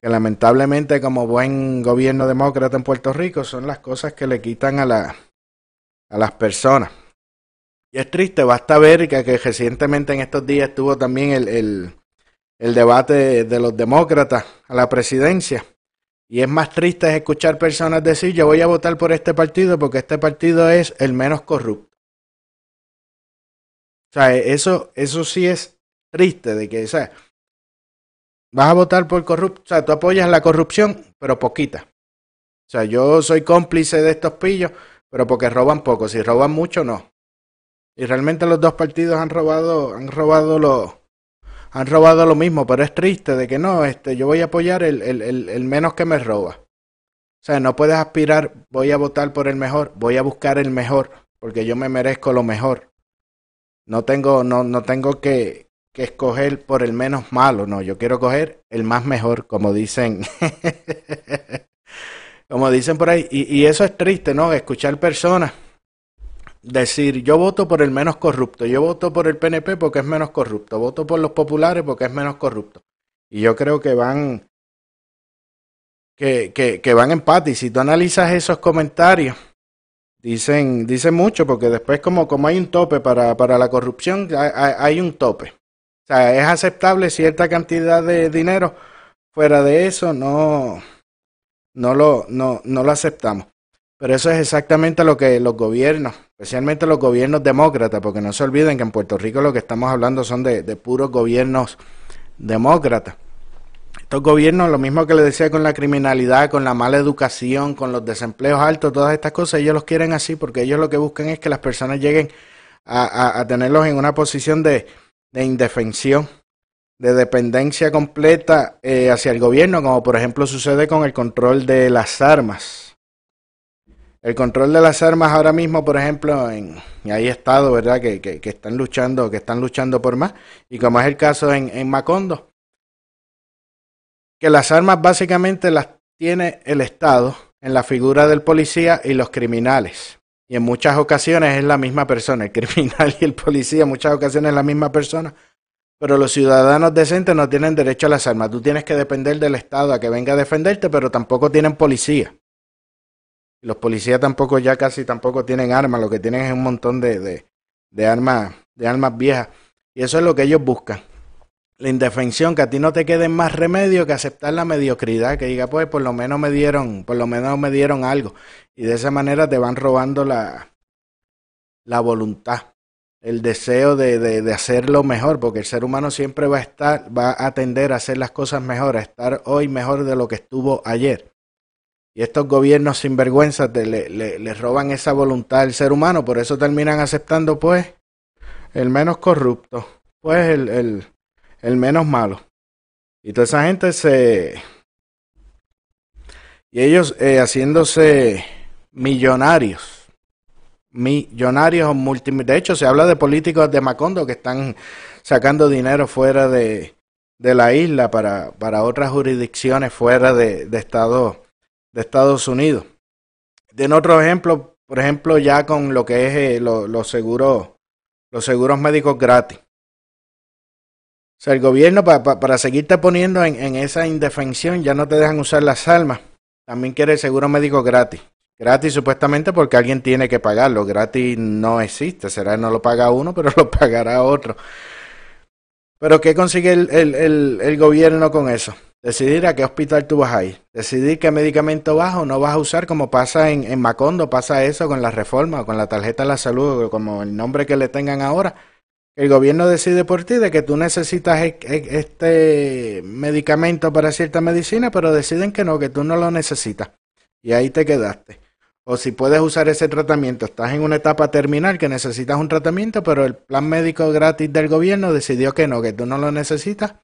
Que lamentablemente como buen gobierno demócrata en Puerto Rico son las cosas que le quitan a, la, a las personas. Y es triste, basta ver que, que recientemente en estos días estuvo también el, el, el debate de los demócratas a la presidencia. Y es más triste escuchar personas decir yo voy a votar por este partido porque este partido es el menos corrupto. O sea, eso, eso sí es triste de que, o sea, vas a votar por corrupto, o sea, tú apoyas la corrupción, pero poquita. O sea, yo soy cómplice de estos pillos, pero porque roban poco. Si roban mucho, no. Y realmente los dos partidos han robado, han robado lo, han robado lo mismo, pero es triste de que no, este, yo voy a apoyar el, el, el, el menos que me roba. O sea, no puedes aspirar, voy a votar por el mejor, voy a buscar el mejor, porque yo me merezco lo mejor. No tengo, no, no tengo que, que escoger por el menos malo, no, yo quiero coger el más mejor, como dicen, (laughs) como dicen por ahí. Y, y eso es triste, ¿no? Escuchar personas decir yo voto por el menos corrupto, yo voto por el PNP porque es menos corrupto, voto por los populares porque es menos corrupto. Y yo creo que van que, que, van empate. Y si tú analizas esos comentarios, dicen, dicen mucho, porque después como, como hay un tope para, para la corrupción, hay, un tope. O sea, es aceptable cierta cantidad de dinero. Fuera de eso, no, no lo, no, no lo aceptamos. Pero eso es exactamente lo que los gobiernos, especialmente los gobiernos demócratas, porque no se olviden que en Puerto Rico lo que estamos hablando son de, de puros gobiernos demócratas. Estos gobiernos, lo mismo que les decía con la criminalidad, con la mala educación, con los desempleos altos, todas estas cosas, ellos los quieren así porque ellos lo que buscan es que las personas lleguen a, tenerlos en una posición de, de indefensión, de dependencia completa eh, hacia el gobierno, como por ejemplo sucede con el control de las armas el control de las armas ahora mismo, por ejemplo, en, hay estados, ¿verdad?, que, que, que, están luchando, que están luchando por más, y como es el caso en, en Macondo, que las armas básicamente las tiene el Estado en la figura del policía y los criminales. Y en muchas ocasiones es la misma persona, el criminal y el policía, en muchas ocasiones es la misma persona, pero los ciudadanos decentes no tienen derecho a las armas. Tú tienes que depender del Estado a que venga a defenderte, pero tampoco tienen policía. Los policías tampoco ya casi tampoco tienen armas, lo que tienen es un montón de, de, de armas, de armas viejas. Y eso es lo que ellos buscan. La indefensión, que a ti no te quede más remedio que aceptar la mediocridad, que diga, pues por lo menos me dieron, por lo menos me dieron algo. Y de esa manera te van robando la, la voluntad, el deseo de, de, de hacerlo mejor, porque el ser humano siempre va a estar, va a a hacer las cosas mejor, a estar hoy mejor de lo que estuvo ayer. Y estos gobiernos sinvergüenzas te, le, le, roban esa voluntad al ser humano, por eso terminan aceptando, pues, el menos corrupto, pues el, el menos malo. Y toda esa gente se... Y ellos eh, haciéndose millonarios, millonarios multi... De hecho, se habla de políticos de Macondo que están sacando dinero fuera de, de la isla para, para otras jurisdicciones fuera de, de, Estados, de Estados Unidos. Tiene otro ejemplo, por ejemplo, ya con lo que es eh, seguros, los seguros médicos gratis. O sea, el gobierno, pa, pa, para seguirte poniendo en, en, esa indefensión, ya no te dejan usar las armas. También quiere el seguro médico gratis. Gratis supuestamente porque alguien tiene que pagarlo. Gratis no existe. Será no lo paga uno, (laughs) pero lo pagará otro. Pero ¿qué consigue el, el, el, el gobierno con eso? Decidir a qué hospital tú vas a ir. Decidir qué medicamento vas o no vas a usar, como pasa en, en Macondo, pasa eso con la reforma, con la tarjeta de la salud, como el nombre que le tengan ahora el gobierno decide por ti de que tú necesitas este medicamento para cierta medicina, pero deciden que no, que tú no lo necesitas. Y ahí te quedaste. O si puedes usar ese tratamiento, estás en una etapa terminal que necesitas un tratamiento, pero el plan médico gratis del gobierno decidió que no, que tú no lo necesitas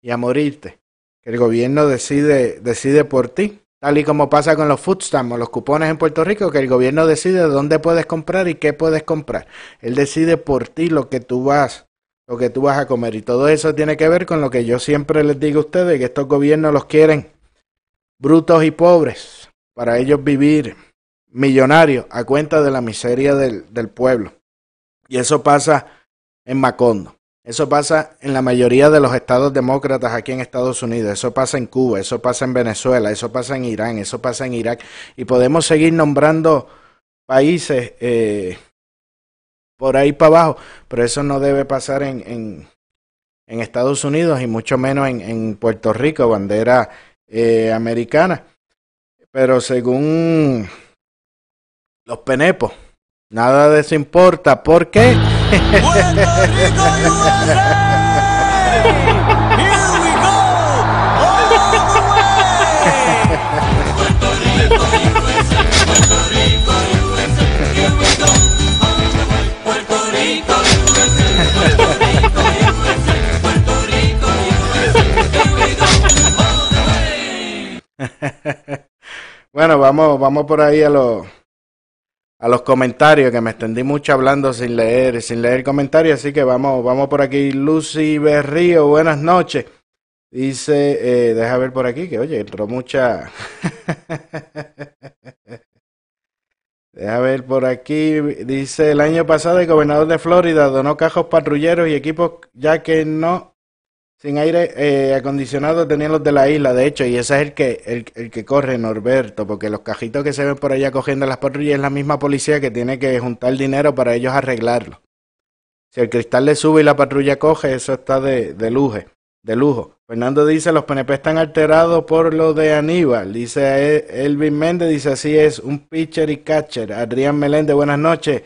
y a morirte. Que el gobierno decide, decide por ti. Tal y como pasa con los food stamps o los cupones en Puerto Rico, que el gobierno decide dónde puedes comprar y qué puedes comprar. Él decide por ti lo que tú vas, lo que tú vas a comer. Y todo eso tiene que ver con lo que yo siempre les digo a ustedes, que estos gobiernos los quieren brutos y pobres, para ellos vivir millonarios a cuenta de la miseria del, del pueblo. Y eso pasa en Macondo. Eso pasa en la mayoría de los estados demócratas aquí en Estados Unidos, eso pasa en Cuba, eso pasa en Venezuela, eso pasa en Irán, eso pasa en Irak. Y podemos seguir nombrando países eh, por ahí para abajo, pero eso no debe pasar en, en, Estados Unidos y mucho menos en, en Puerto Rico, bandera eh, americana. Pero según los penepos, nada de eso importa. ¿Por qué? Bueno, vamos, vamos por ahí a los a los comentarios, que me extendí mucho hablando sin leer, sin leer comentarios, así que vamos, vamos por aquí. Lucy Berrío, buenas noches. Dice, eh, deja ver por aquí, que oye, entró mucha. (laughs) deja ver por aquí. Dice, el año pasado el gobernador de Florida donó cajos patrulleros y equipos ya que no sin aire eh, acondicionado tenían los de la isla, de hecho, y ese es el que, el, que corre, Norberto, porque los cajitos que se ven por allá cogiendo las patrullas es la misma policía que tiene que juntar dinero para ellos arreglarlo. Si el cristal le sube y la patrulla coge, eso está de, de lujo, de lujo. Fernando dice, los PNP están alterados por lo de Aníbal. Dice Elvin Méndez, dice así es, un pitcher y catcher. Adrián Meléndez, buenas noches.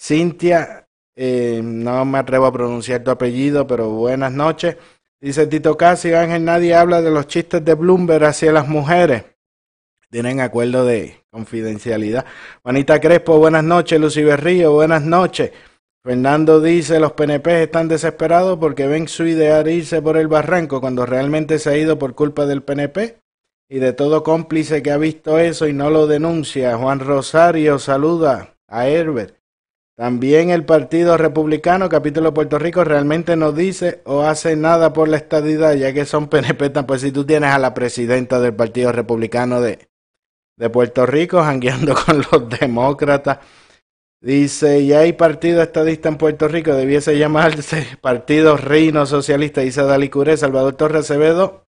Cintia, eh, no me atrevo a pronunciar tu apellido, pero buenas noches. Dice Tito Casi, Ángel, nadie habla de los chistes de Bloomberg hacia las mujeres. Tienen acuerdo de confidencialidad. Juanita Crespo, buenas noches. Lucy Berrío, buenas noches. Fernando dice, los PNP están desesperados porque ven su ideal irse por el barranco cuando realmente se ha ido por culpa del PNP y de todo cómplice que ha visto eso y no lo denuncia. Juan Rosario saluda a Herbert. También el Partido Republicano, capítulo Puerto Rico, realmente no dice o hace nada por la estadidad, ya que son (laughs) PNP. Pues si tú tienes a la presidenta del Partido Republicano de, de Puerto Rico jangueando (laughs) con los demócratas Dice, y hay partido estadista en Puerto Rico, debiese llamarse Partido Reino Socialista, dice Dalí Salvador Torres Acevedo,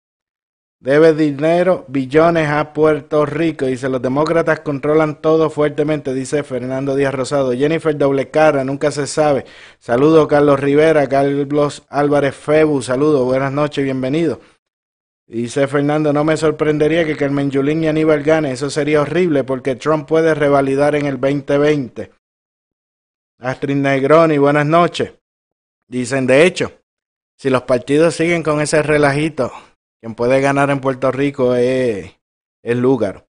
debe dinero, billones a Puerto Rico, dice, los demócratas controlan todo fuertemente, dice Fernando Díaz Rosado, Jennifer Doble Cara, nunca se sabe, saludo Carlos Rivera, Carlos Álvarez Febu, saludo, buenas noches, bienvenido. Dice Fernando, no me sorprendería que Carmen Yulín y Aníbal gane, eso sería horrible porque Trump puede revalidar en el 2020. Astrid Negroni, buenas noches. Dicen, de hecho, si los partidos siguen con ese relajito, quien puede ganar en Puerto Rico es, es Lúgaro.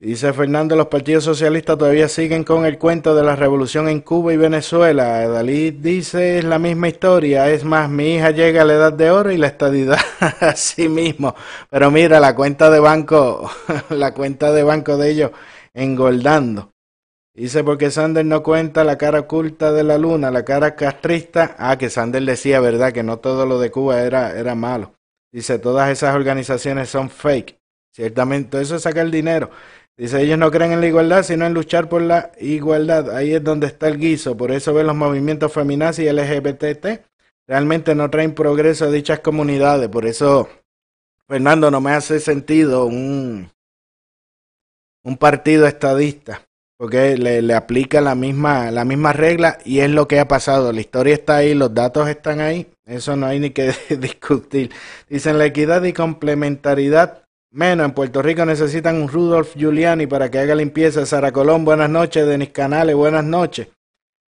Dice Fernando, los partidos socialistas todavía siguen con el cuento de la revolución en Cuba y Venezuela. Dalí dice, es la misma historia. Es más, mi hija llega a la edad de oro y la estadidad (laughs) así mismo. Pero mira, la cuenta de banco, (laughs) la cuenta de banco de ellos engordando. Dice, porque Sander no cuenta la cara oculta de la luna, la cara castrista. Ah, que Sander decía, ¿verdad? Que no todo lo de Cuba era, era malo. Dice, todas esas organizaciones son fake. Ciertamente, eso es sacar dinero. Dice, ellos no creen en la igualdad, sino en luchar por la igualdad. Ahí es donde está el guiso. Por eso ven los movimientos feminazis y LGBT. Realmente no traen progreso a dichas comunidades. Por eso, Fernando, no me hace sentido un, un partido estadista. Porque le, le aplica la misma, la misma regla y es lo que ha pasado. La historia está ahí, los datos están ahí. Eso no hay ni que (laughs) discutir. Dicen la equidad y complementariedad Menos, en Puerto Rico necesitan un Rudolf Giuliani para que haga limpieza. Sara Colón, buenas noches. Denis Canales, buenas noches.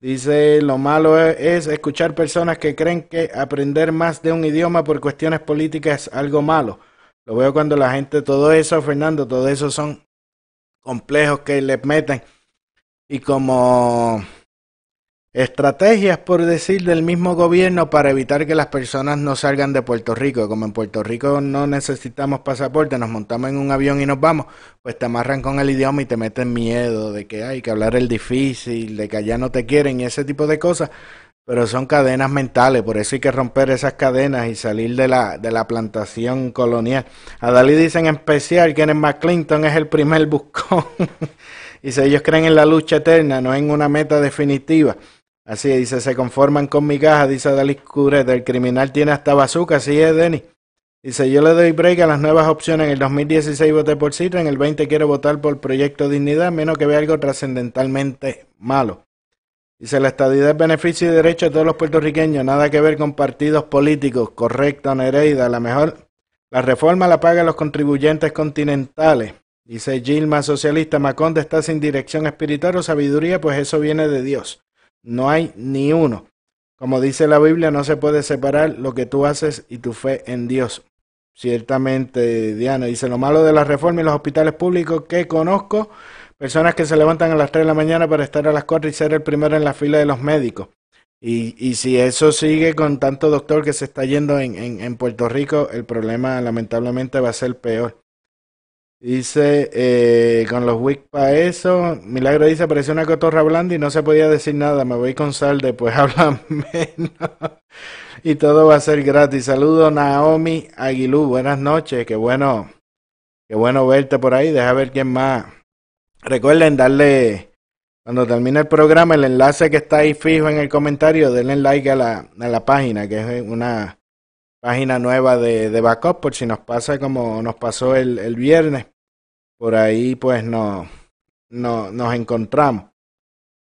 Dice, lo malo es, es, escuchar personas que creen que aprender más de un idioma por cuestiones políticas es algo malo. Lo veo cuando la gente, todo eso, Fernando, todo eso son complejos que le meten. Y como Estrategias, por decir, del mismo gobierno para evitar que las personas no salgan de Puerto Rico. Como en Puerto Rico no necesitamos pasaporte, nos montamos en un avión y nos vamos, pues te amarran con el idioma y te meten miedo de que hay que hablar el difícil, de que allá no te quieren y ese tipo de cosas. Pero son cadenas mentales, por eso hay que romper esas cadenas y salir de la, de la plantación colonial. A Dalí dicen en especial que en McClinton es el primer buscón. (laughs) y si ellos creen en la lucha eterna, no en una meta definitiva. Así dice, se conforman con mi caja, dice Dalí Curet. El criminal tiene hasta bazooka, así es, Denny. Dice, yo le doy break a las nuevas opciones. En el 2016 voté por Citra, en el 20 quiero votar por Proyecto Dignidad, menos que vea algo trascendentalmente malo. Dice, la estadidad es beneficio y derecho de todos los puertorriqueños, nada que ver con partidos políticos. Correcto, Nereida. La mejor, la reforma la pagan los contribuyentes continentales. Dice Gilma, socialista, Maconde está sin dirección espiritual o sabiduría, pues eso viene de Dios. No hay ni uno. Como dice la Biblia, no se puede separar lo que tú haces y tu fe en Dios. Ciertamente, Diana dice, lo malo de la reforma y los hospitales públicos que conozco, personas que se levantan a las 3 de la mañana para estar a las 4 y ser el primero en la fila de los médicos. Y, y si eso sigue con tanto doctor que se está yendo en, en, en Puerto Rico, el problema lamentablemente va a ser peor. Dice, eh, con los Wick para eso, Milagro dice, apareció una cotorra blanda y no se podía decir nada, me voy con sal, después (laughs) hablan menos y todo va a ser gratis. Saludos Naomi Aguilú, buenas noches, qué bueno, qué bueno verte por ahí, deja ver quién más. Recuerden darle, cuando termine el programa, el enlace que está ahí fijo en el comentario, denle like a la, a la página, que es una página nueva de, de backup por si nos pasa como nos pasó el, el viernes. Por ahí pues no, no, nos encontramos.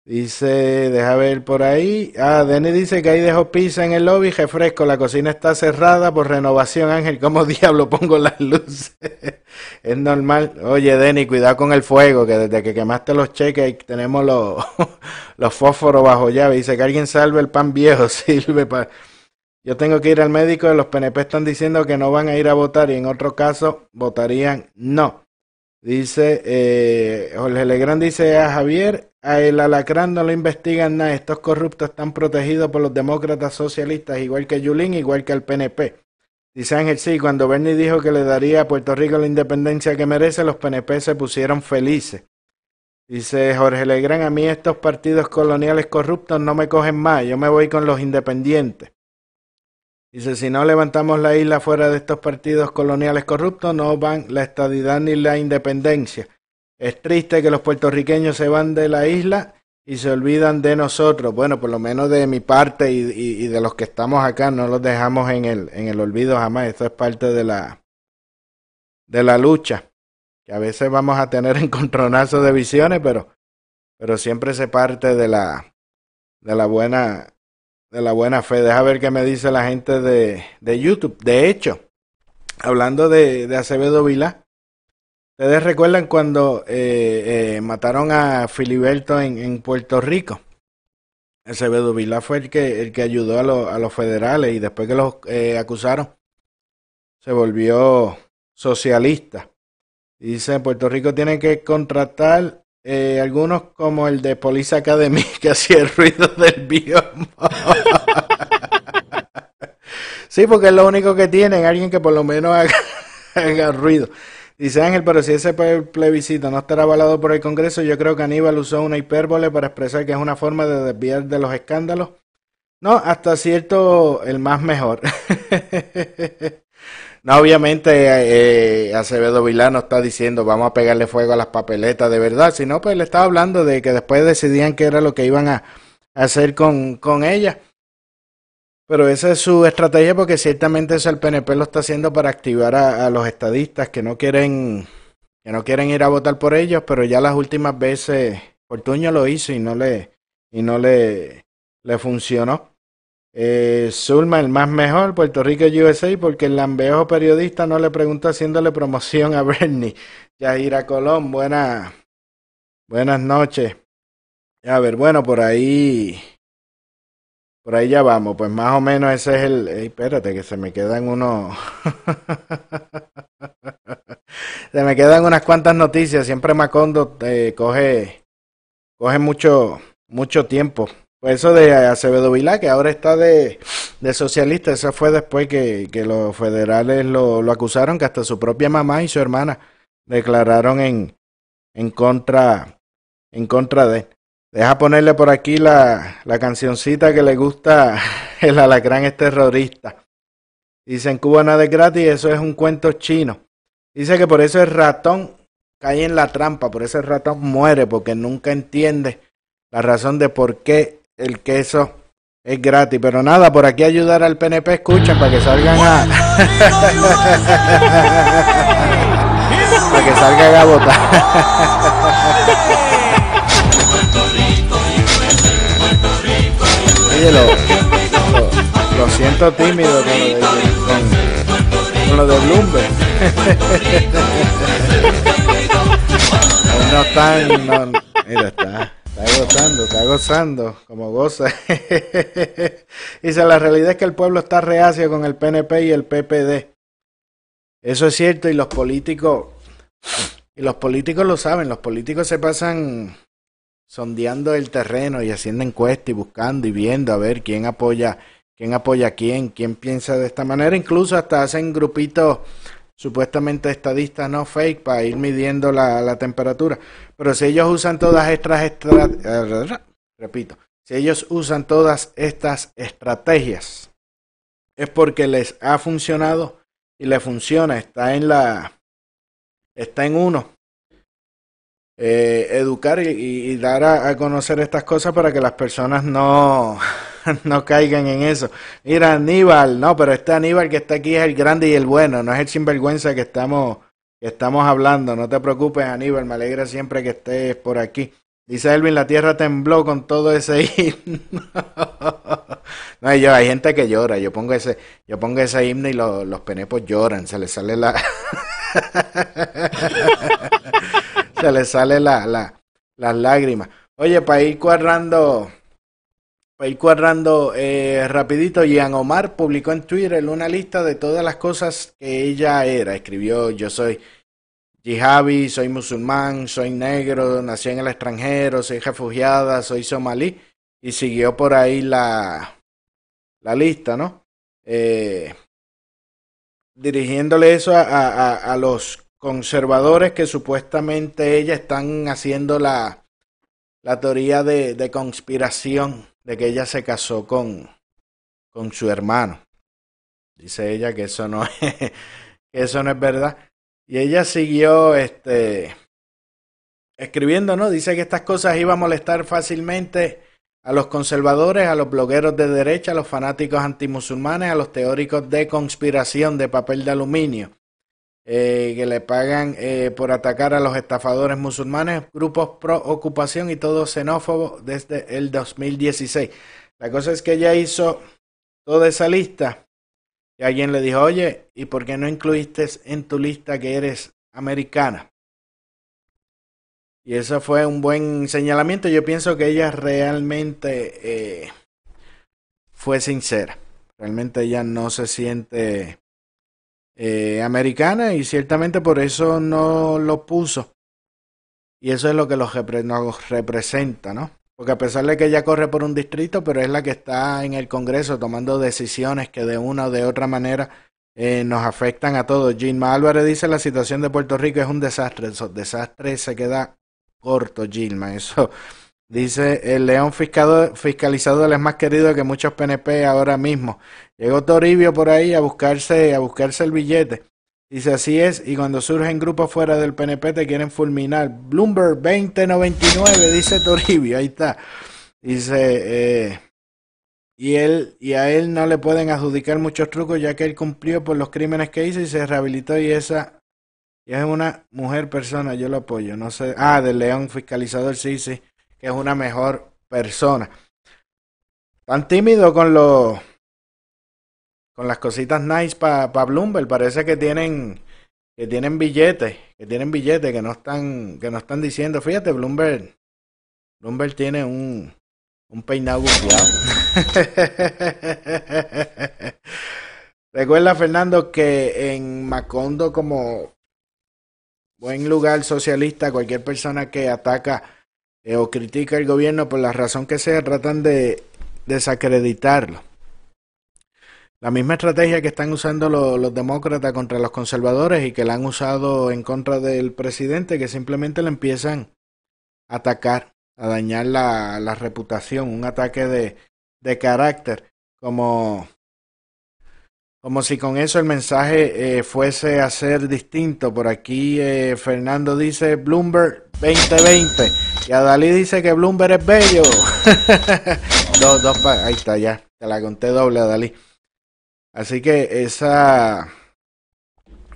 Dice, deja ver por ahí. Ah, Denny dice que ahí dejó pizza en el lobby, refresco. La cocina está cerrada por renovación, Ángel. ¿Cómo (laughs) diablo pongo las luces? (laughs) es normal. Oye, Denny, cuidado con el fuego, que desde que quemaste los cheques tenemos los, (laughs) los fósforos bajo llave. Dice que alguien salve el pan viejo, sirve para... Yo tengo que ir al médico, los PNP están diciendo que no van a ir a votar y en otro caso votarían no. Dice eh, Jorge Legrand dice a Javier, a el alacrán no lo investigan nada, estos corruptos están protegidos por los demócratas socialistas, igual que Yulín, igual que el PNP. Dice Ángel, sí, cuando Bernie dijo que le daría a Puerto Rico la independencia que merece, los PNP se pusieron felices. Dice Jorge Legrand, a mí estos partidos coloniales corruptos no me cogen más, yo me voy con los independientes. Dice, si no levantamos la isla fuera de estos partidos coloniales corruptos, no van la estadidad ni la independencia. Es triste que los puertorriqueños se van de la isla y se olvidan de nosotros. Bueno, por lo menos de mi parte y, de los que estamos acá, no los dejamos en el, en el olvido jamás. Esto es parte de la, de la lucha, que a veces vamos a tener (laughs) encontronazos de visiones, pero, pero siempre se parte de la, de la buena, de la buena fe. Deja ver qué me dice la gente de, de YouTube. De hecho, hablando de, de Acevedo Vilá, ¿ustedes recuerdan cuando eh, eh, mataron a Filiberto en, Puerto Rico? Acevedo Vilá fue el que, el que ayudó a, los- a los federales y después que los eh, acusaron, se volvió socialista. Dice, Puerto Rico tiene que contratar eh, algunos como el de Police Academy (laughs) que hacía el ruido del biombo. (laughs) sí, porque es lo único que tienen, alguien que por lo menos haga (laughs) ruido. Dice Ángel, pero si ese ple- plebiscito no estará avalado por el Congreso, yo creo que Aníbal usó una hipérbole para expresar que es una forma de desviar de los escándalos. No, hasta cierto, el más mejor. (laughs) No, obviamente eh, Acevedo Vilá no está diciendo vamos a pegarle fuego a las papeletas de verdad, sino pues le estaba hablando de que después decidían qué era lo que iban a hacer con, con ella. Pero esa es su estrategia porque ciertamente eso el PNP lo está haciendo para activar a, los estadistas que no quieren que no quieren ir a votar por ellos, pero ya las últimas veces Fortuño lo hizo y no le y no le le funcionó. Eh, Zulma, el más mejor, Puerto Rico USA, porque el lambejo periodista no le preguntó haciéndole promoción a (laughs) Bernie. Yaira Colón, buena, buenas noches. A ver, bueno, por ahí, por ahí ya vamos, pues más o menos ese es el, Ey, espérate que se me quedan unos, (laughs) se me quedan unas cuantas noticias, siempre Macondo eh, coge, coge mucho, mucho tiempo. Pues eso de Acevedo Vilá, que ahora está de, de socialista, eso fue después que, que los federales lo, lo acusaron, que hasta su propia mamá y su hermana declararon en, en contra, en contra de. Deja ponerle por aquí la, la cancioncita que le gusta, (laughs) el alacrán es terrorista. Dice en Cuba nada es gratis, eso es un cuento chino. Dice que por eso el ratón cae en la trampa, por eso el ratón muere, porque nunca entiende la razón de por qué el queso es gratis. Pero nada, por aquí ayudar al PNP, escuchen para que salgan a. (laughs) para que salgan a votar. Lo, lo, siento tímido con lo de, Bloomberg. No están, no, mira, está, está gozando, está gozando, como goza. (laughs) Dice, la realidad es que el pueblo está reacio con el PNP y el PPD. Eso es cierto y los políticos, y los políticos lo saben, los políticos se pasan sondeando el terreno y haciendo encuestas y buscando y viendo a ver quién apoya, quién apoya quién, quién piensa de esta manera, incluso hasta hacen grupitos supuestamente estadistas no fake para ir midiendo la, la temperatura. Pero si ellos usan todas estas estra- repito, si ellos usan todas estas estrategias, es porque les ha funcionado y le funciona, está en la, está en uno. Eh, educar y, y- dar a, conocer estas cosas para que las personas no, (laughs) no caigan en eso. Mira, Aníbal, no, pero este Aníbal que está aquí es el grande y el bueno, no es el sinvergüenza que estamos, estamos hablando. No te preocupes, Aníbal, me alegra siempre que estés por aquí. Dice Elvin, la tierra tembló con todo ese (laughs) himno. No, yo, hay gente que llora. Yo pongo ese, yo pongo ese himno y lo- los penepos lloran. Se les sale la, (laughs) les sale la, la, las lágrimas. Oye, para ir cuadrando, para ir cuadrando eh, rapidito, Gian Omar publicó en Twitter una lista de todas las cosas que ella era. Escribió, yo soy Jihabi, soy musulmán, soy negro, nací en el extranjero, soy refugiada, soy somalí. Y siguió por ahí la, la lista, ¿no? Eh, dirigiéndole eso a- a- a los conservadores que supuestamente ella están haciendo la, la teoría de, de conspiración de que ella se casó con, con su hermano. Dice ella que eso no (laughs) es, eso no es verdad. Y ella siguió este escribiendo, ¿no? Dice que estas cosas iban a molestar fácilmente a los conservadores, a los blogueros de derecha, a los fanáticos antimusulmanes, a los teóricos de conspiración de papel de aluminio, eh, que le pagan eh, por atacar a los estafadores musulmanes, grupos pro ocupación y todo xenófobo desde el 2016. La cosa es que ella hizo toda esa lista y alguien le dijo, oye, ¿y por qué no incluiste en tu lista que eres americana? Y eso fue un buen señalamiento. Yo pienso que ella realmente eh, fue sincera. Realmente ella no se siente eh, americana y ciertamente por eso no lo puso. Y eso es lo que los repre- nos representa, ¿no? Porque a pesar de que ella corre por un distrito, pero es la que está en el Congreso tomando decisiones que de una o de otra manera eh, nos afectan a todos. Gilma Álvarez dice la situación de Puerto Rico es un desastre. Esos desastres se queda corto, Gilma. Eso dice el león fiscado- fiscalizador es más querido que muchos PNP ahora mismo. Llegó Toribio por ahí a buscarse, a buscarse el billete. Dice así es, y cuando surgen grupos fuera del PNP te quieren fulminar. Bloomberg 2099, dice Toribio, ahí está. Dice, eh, y él, y a él no le pueden adjudicar muchos trucos ya que él cumplió por los crímenes que hizo y se rehabilitó y esa y es una mujer persona, yo lo apoyo. No sé. Ah, del León Fiscalizador, sí, sí. Es una mejor persona. Tan tímido con los. Con las cositas nice para pa Bloomberg. Parece que tienen. Que tienen billetes. Que tienen billetes que no están. Que no están diciendo. Fíjate, Bloomberg. Bloomberg tiene un. Un peinado gufiado. (laughs) Recuerda, Fernando, que en Macondo, como buen lugar socialista, cualquier persona que ataca eh, o critica el gobierno por la razón que sea, tratan de desacreditarlo. La misma estrategia que están usando lo- los demócratas contra los conservadores y que la han usado en contra del presidente, que simplemente le empiezan a atacar, a dañar la, la reputación, un ataque de, de carácter, como como si con eso el mensaje eh, fuese a ser distinto. Por aquí eh, Fernando dice Bloomberg 2020 y Adalí dice que Bloomberg es bello. (laughs) dos, dos, ahí está ya, te la conté doble Adalí. Así que esa,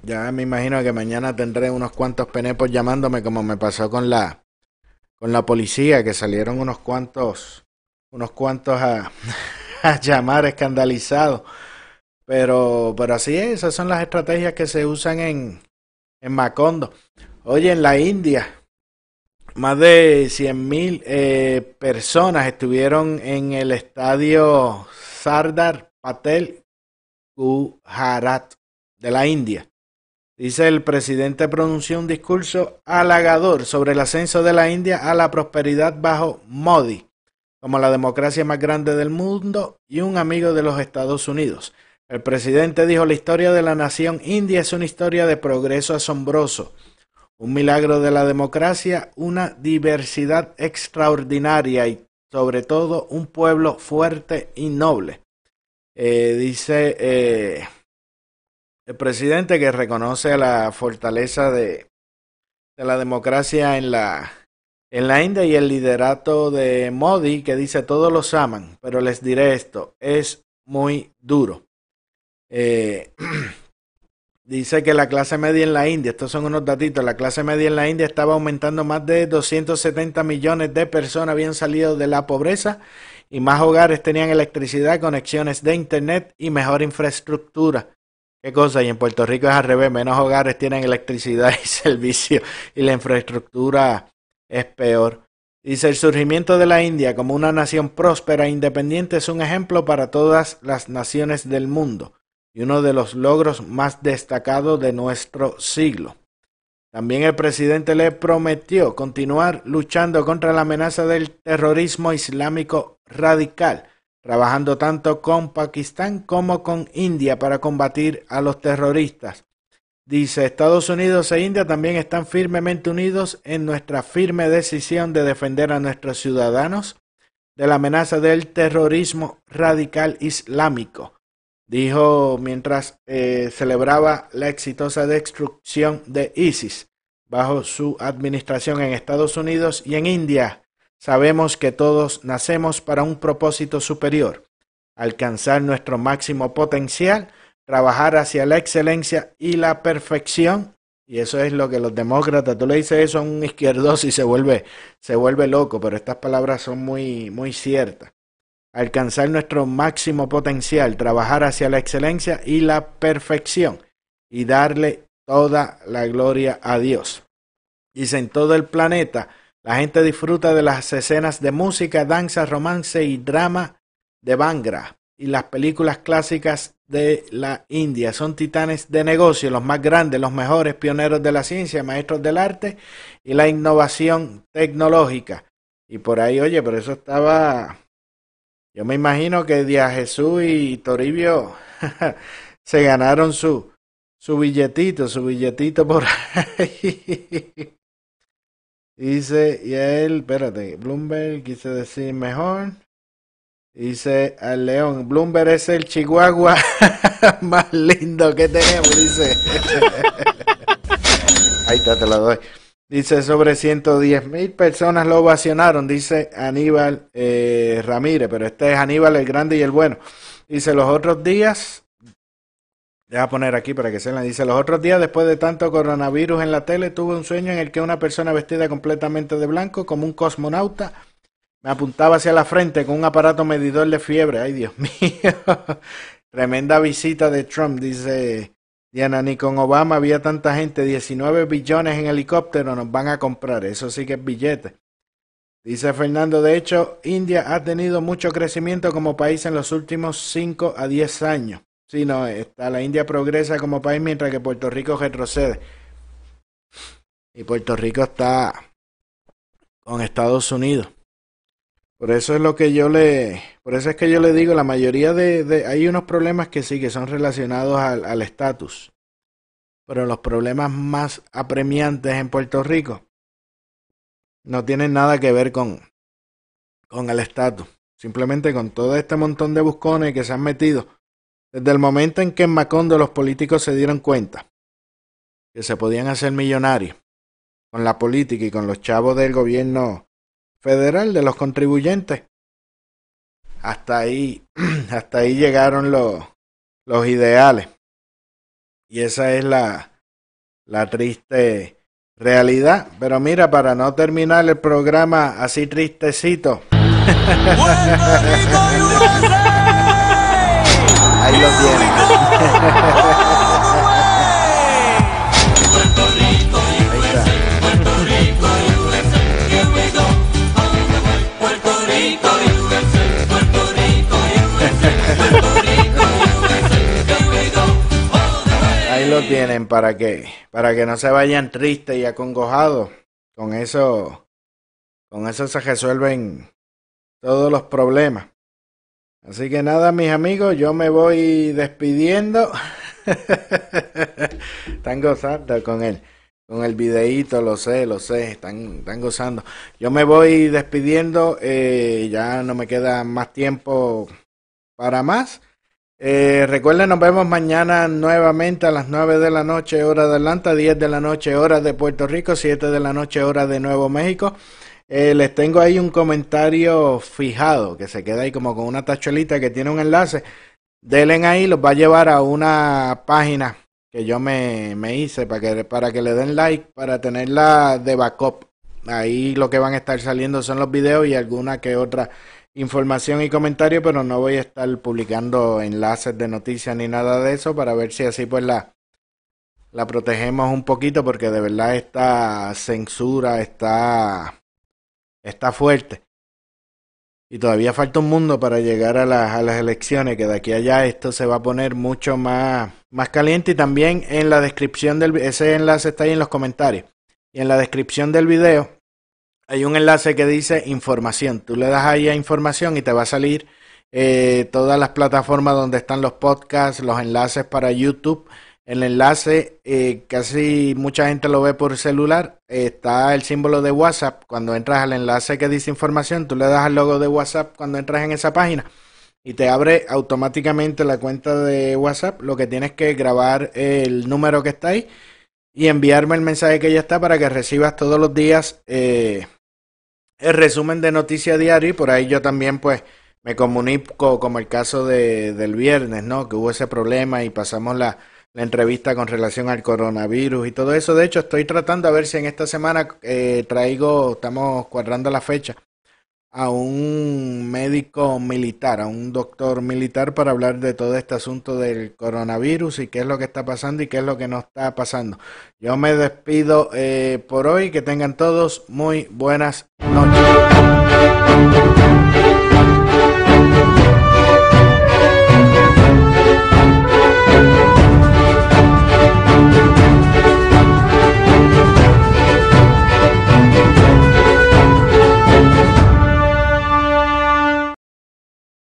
ya me imagino que mañana tendré unos cuantos penepos llamándome como me pasó con la, con la policía, que salieron unos cuantos, unos cuantos a (laughs) llamar escandalizados. Pero, pero así es, esas son las estrategias que se usan en, en Macondo. Oye, en la India, más de 100.000 eh, personas estuvieron en el estadio Sardar Patel Gujarat de la India. Dice el presidente pronunció un discurso halagador sobre el ascenso de la India a la prosperidad bajo Modi, como la democracia más grande del mundo y un amigo de los Estados Unidos. El presidente dijo la historia de la nación india es una historia de progreso asombroso, un milagro de la democracia, una diversidad extraordinaria y sobre todo un pueblo fuerte y noble. Eh, dice eh, el presidente que reconoce la fortaleza de, la democracia en la, en la India y el liderato de Modi que dice todos los aman, pero les diré esto, es muy duro. Eh, (clears throat) dice que la clase media en la India, estos son unos datitos, la clase media en la India estaba aumentando, más de 270 millones de personas habían salido de la pobreza y más hogares tenían electricidad, conexiones de internet y mejor infraestructura. ¿Qué cosa? Y en Puerto Rico es al revés, menos hogares tienen electricidad (laughs) y servicio y la infraestructura es peor. Dice, el surgimiento de la India como una nación próspera e independiente es un ejemplo para todas las naciones del mundo y uno de los logros más destacados de nuestro siglo. También el presidente le prometió continuar luchando contra la amenaza del terrorismo islámico radical, trabajando tanto con Pakistán como con India para combatir a los terroristas. Dice, Estados Unidos e India también están firmemente unidos en nuestra firme decisión de defender a nuestros ciudadanos de la amenaza del terrorismo radical islámico dijo mientras eh, celebraba la exitosa destrucción de ISIS. bajo su administración en Estados Unidos y en India. Sabemos que todos nacemos para un propósito superior, alcanzar nuestro máximo potencial, trabajar hacia la excelencia y la perfección. Y eso es lo que los demócratas, tú le dices eso a un izquierdoso y se vuelve, se vuelve loco, pero estas palabras son muy, muy ciertas. Alcanzar nuestro máximo potencial, trabajar hacia la excelencia y la perfección y darle toda la gloria a Dios. Dice, en todo el planeta, la gente disfruta de las escenas de música, danza, romance y drama de Bangra y las películas clásicas de la India. Son titanes de negocio, los más grandes, los mejores pioneros de la ciencia, maestros del arte y la innovación tecnológica. Y por ahí, oye, pero eso estaba... Yo me imagino que Díaz Jesús y Toribio (laughs) se ganaron su, su billetito, su billetito por ahí. (laughs) Dice, y él, espérate, Bloomberg quise decir mejor. Dice al león, Bloomberg es el chihuahua (laughs) más lindo que tenemos, dice. Ahí está, te lo doy. Dice, sobre 110 mil personas lo ovacionaron, dice Aníbal eh, Ramírez, pero este es Aníbal el grande y el bueno. Dice, los otros días, Deja poner aquí para que se la dice. Los otros días, después de tanto coronavirus en la tele, tuve un sueño en el que una persona vestida completamente de blanco, como un cosmonauta, me apuntaba hacia la frente con un aparato medidor de fiebre. Ay, Dios (laughs) mío. Tremenda visita de Trump, dice Diana. Ni con Obama había tanta gente. 19 billones en helicóptero nos van a comprar. Eso sí que es billete. Dice Fernando, de hecho, India ha tenido mucho crecimiento como país en los últimos 5 a 10 años. Sí, no, está, la India progresa como país mientras que Puerto Rico retrocede. Y Puerto Rico está con Estados Unidos. Por eso es lo que yo le, por eso es que yo le digo, la mayoría de, hay unos problemas que sí que son relacionados al al estatus. Pero los problemas más apremiantes en Puerto Rico no tienen nada que ver con, con el estatus. Simplemente con todo este montón de buscones que se han metido desde el momento en que en Macondo los políticos se dieron cuenta que se podían hacer millonarios con la política y con los chavos del gobierno federal, de los contribuyentes, hasta ahí, (clears throat) hasta ahí llegaron los, los ideales. Y esa es la, la triste realidad. Pero mira, para no terminar el programa así tristecito, (laughs) ahí lo tienen. (laughs) lo tienen para que, para que no se vayan tristes y acongojados. Con eso, con eso se resuelven todos los problemas. Así que nada, mis amigos, yo me voy despidiendo. (laughs) Están gozando con él. Con el videíto, lo sé, lo sé, están, están gozando. Yo me voy despidiendo, eh, ya no me queda más tiempo para más. Eh, recuerden, nos vemos mañana nuevamente a las 9 de la noche, hora de Atlanta, 10 de la noche, hora de Puerto Rico, 7 de la noche, hora de Nuevo México. Eh, les tengo ahí un comentario fijado que se queda ahí como con una tachuelita que tiene un enlace. Denle ahí, los va a llevar a una página que yo me, me hice para que, para que le den like, para tenerla de backup. Ahí lo que van a estar saliendo son los videos y alguna que otra información y comentario, pero no voy a estar publicando enlaces de noticias ni nada de eso para ver si así pues la, la protegemos un poquito porque de verdad esta censura está, está fuerte. Y todavía falta un mundo para llegar a, las a las elecciones, que de aquí a allá esto se va a poner mucho más, más caliente. Y también en la descripción del ese enlace está ahí en los comentarios. Y en la descripción del video hay un enlace que dice información. Tú le das ahí a información y te va a salir eh, todas las plataformas donde están los podcasts, los enlaces para YouTube. El enlace, eh, casi mucha gente lo ve por celular. está el símbolo de WhatsApp. Cuando entras al enlace que dice información, tú le das al logo de WhatsApp cuando entras en esa página y te abre automáticamente la cuenta de WhatsApp. Lo que tienes que grabar el número que está ahí y enviarme el mensaje que ya está para que recibas todos los días eh, el resumen de noticia diario y por ahí yo también pues me comunico como el caso de, del viernes, ¿no? Que hubo ese problema y pasamos la, la entrevista con relación al coronavirus y todo eso. De hecho, estoy tratando a ver si en esta semana eh, traigo, estamos cuadrando la fecha, a un médico militar, a un doctor militar para hablar de todo este asunto del coronavirus y qué es lo que está pasando y qué es lo que no está pasando. Yo me despido eh, por hoy, que tengan todos muy buenas noches.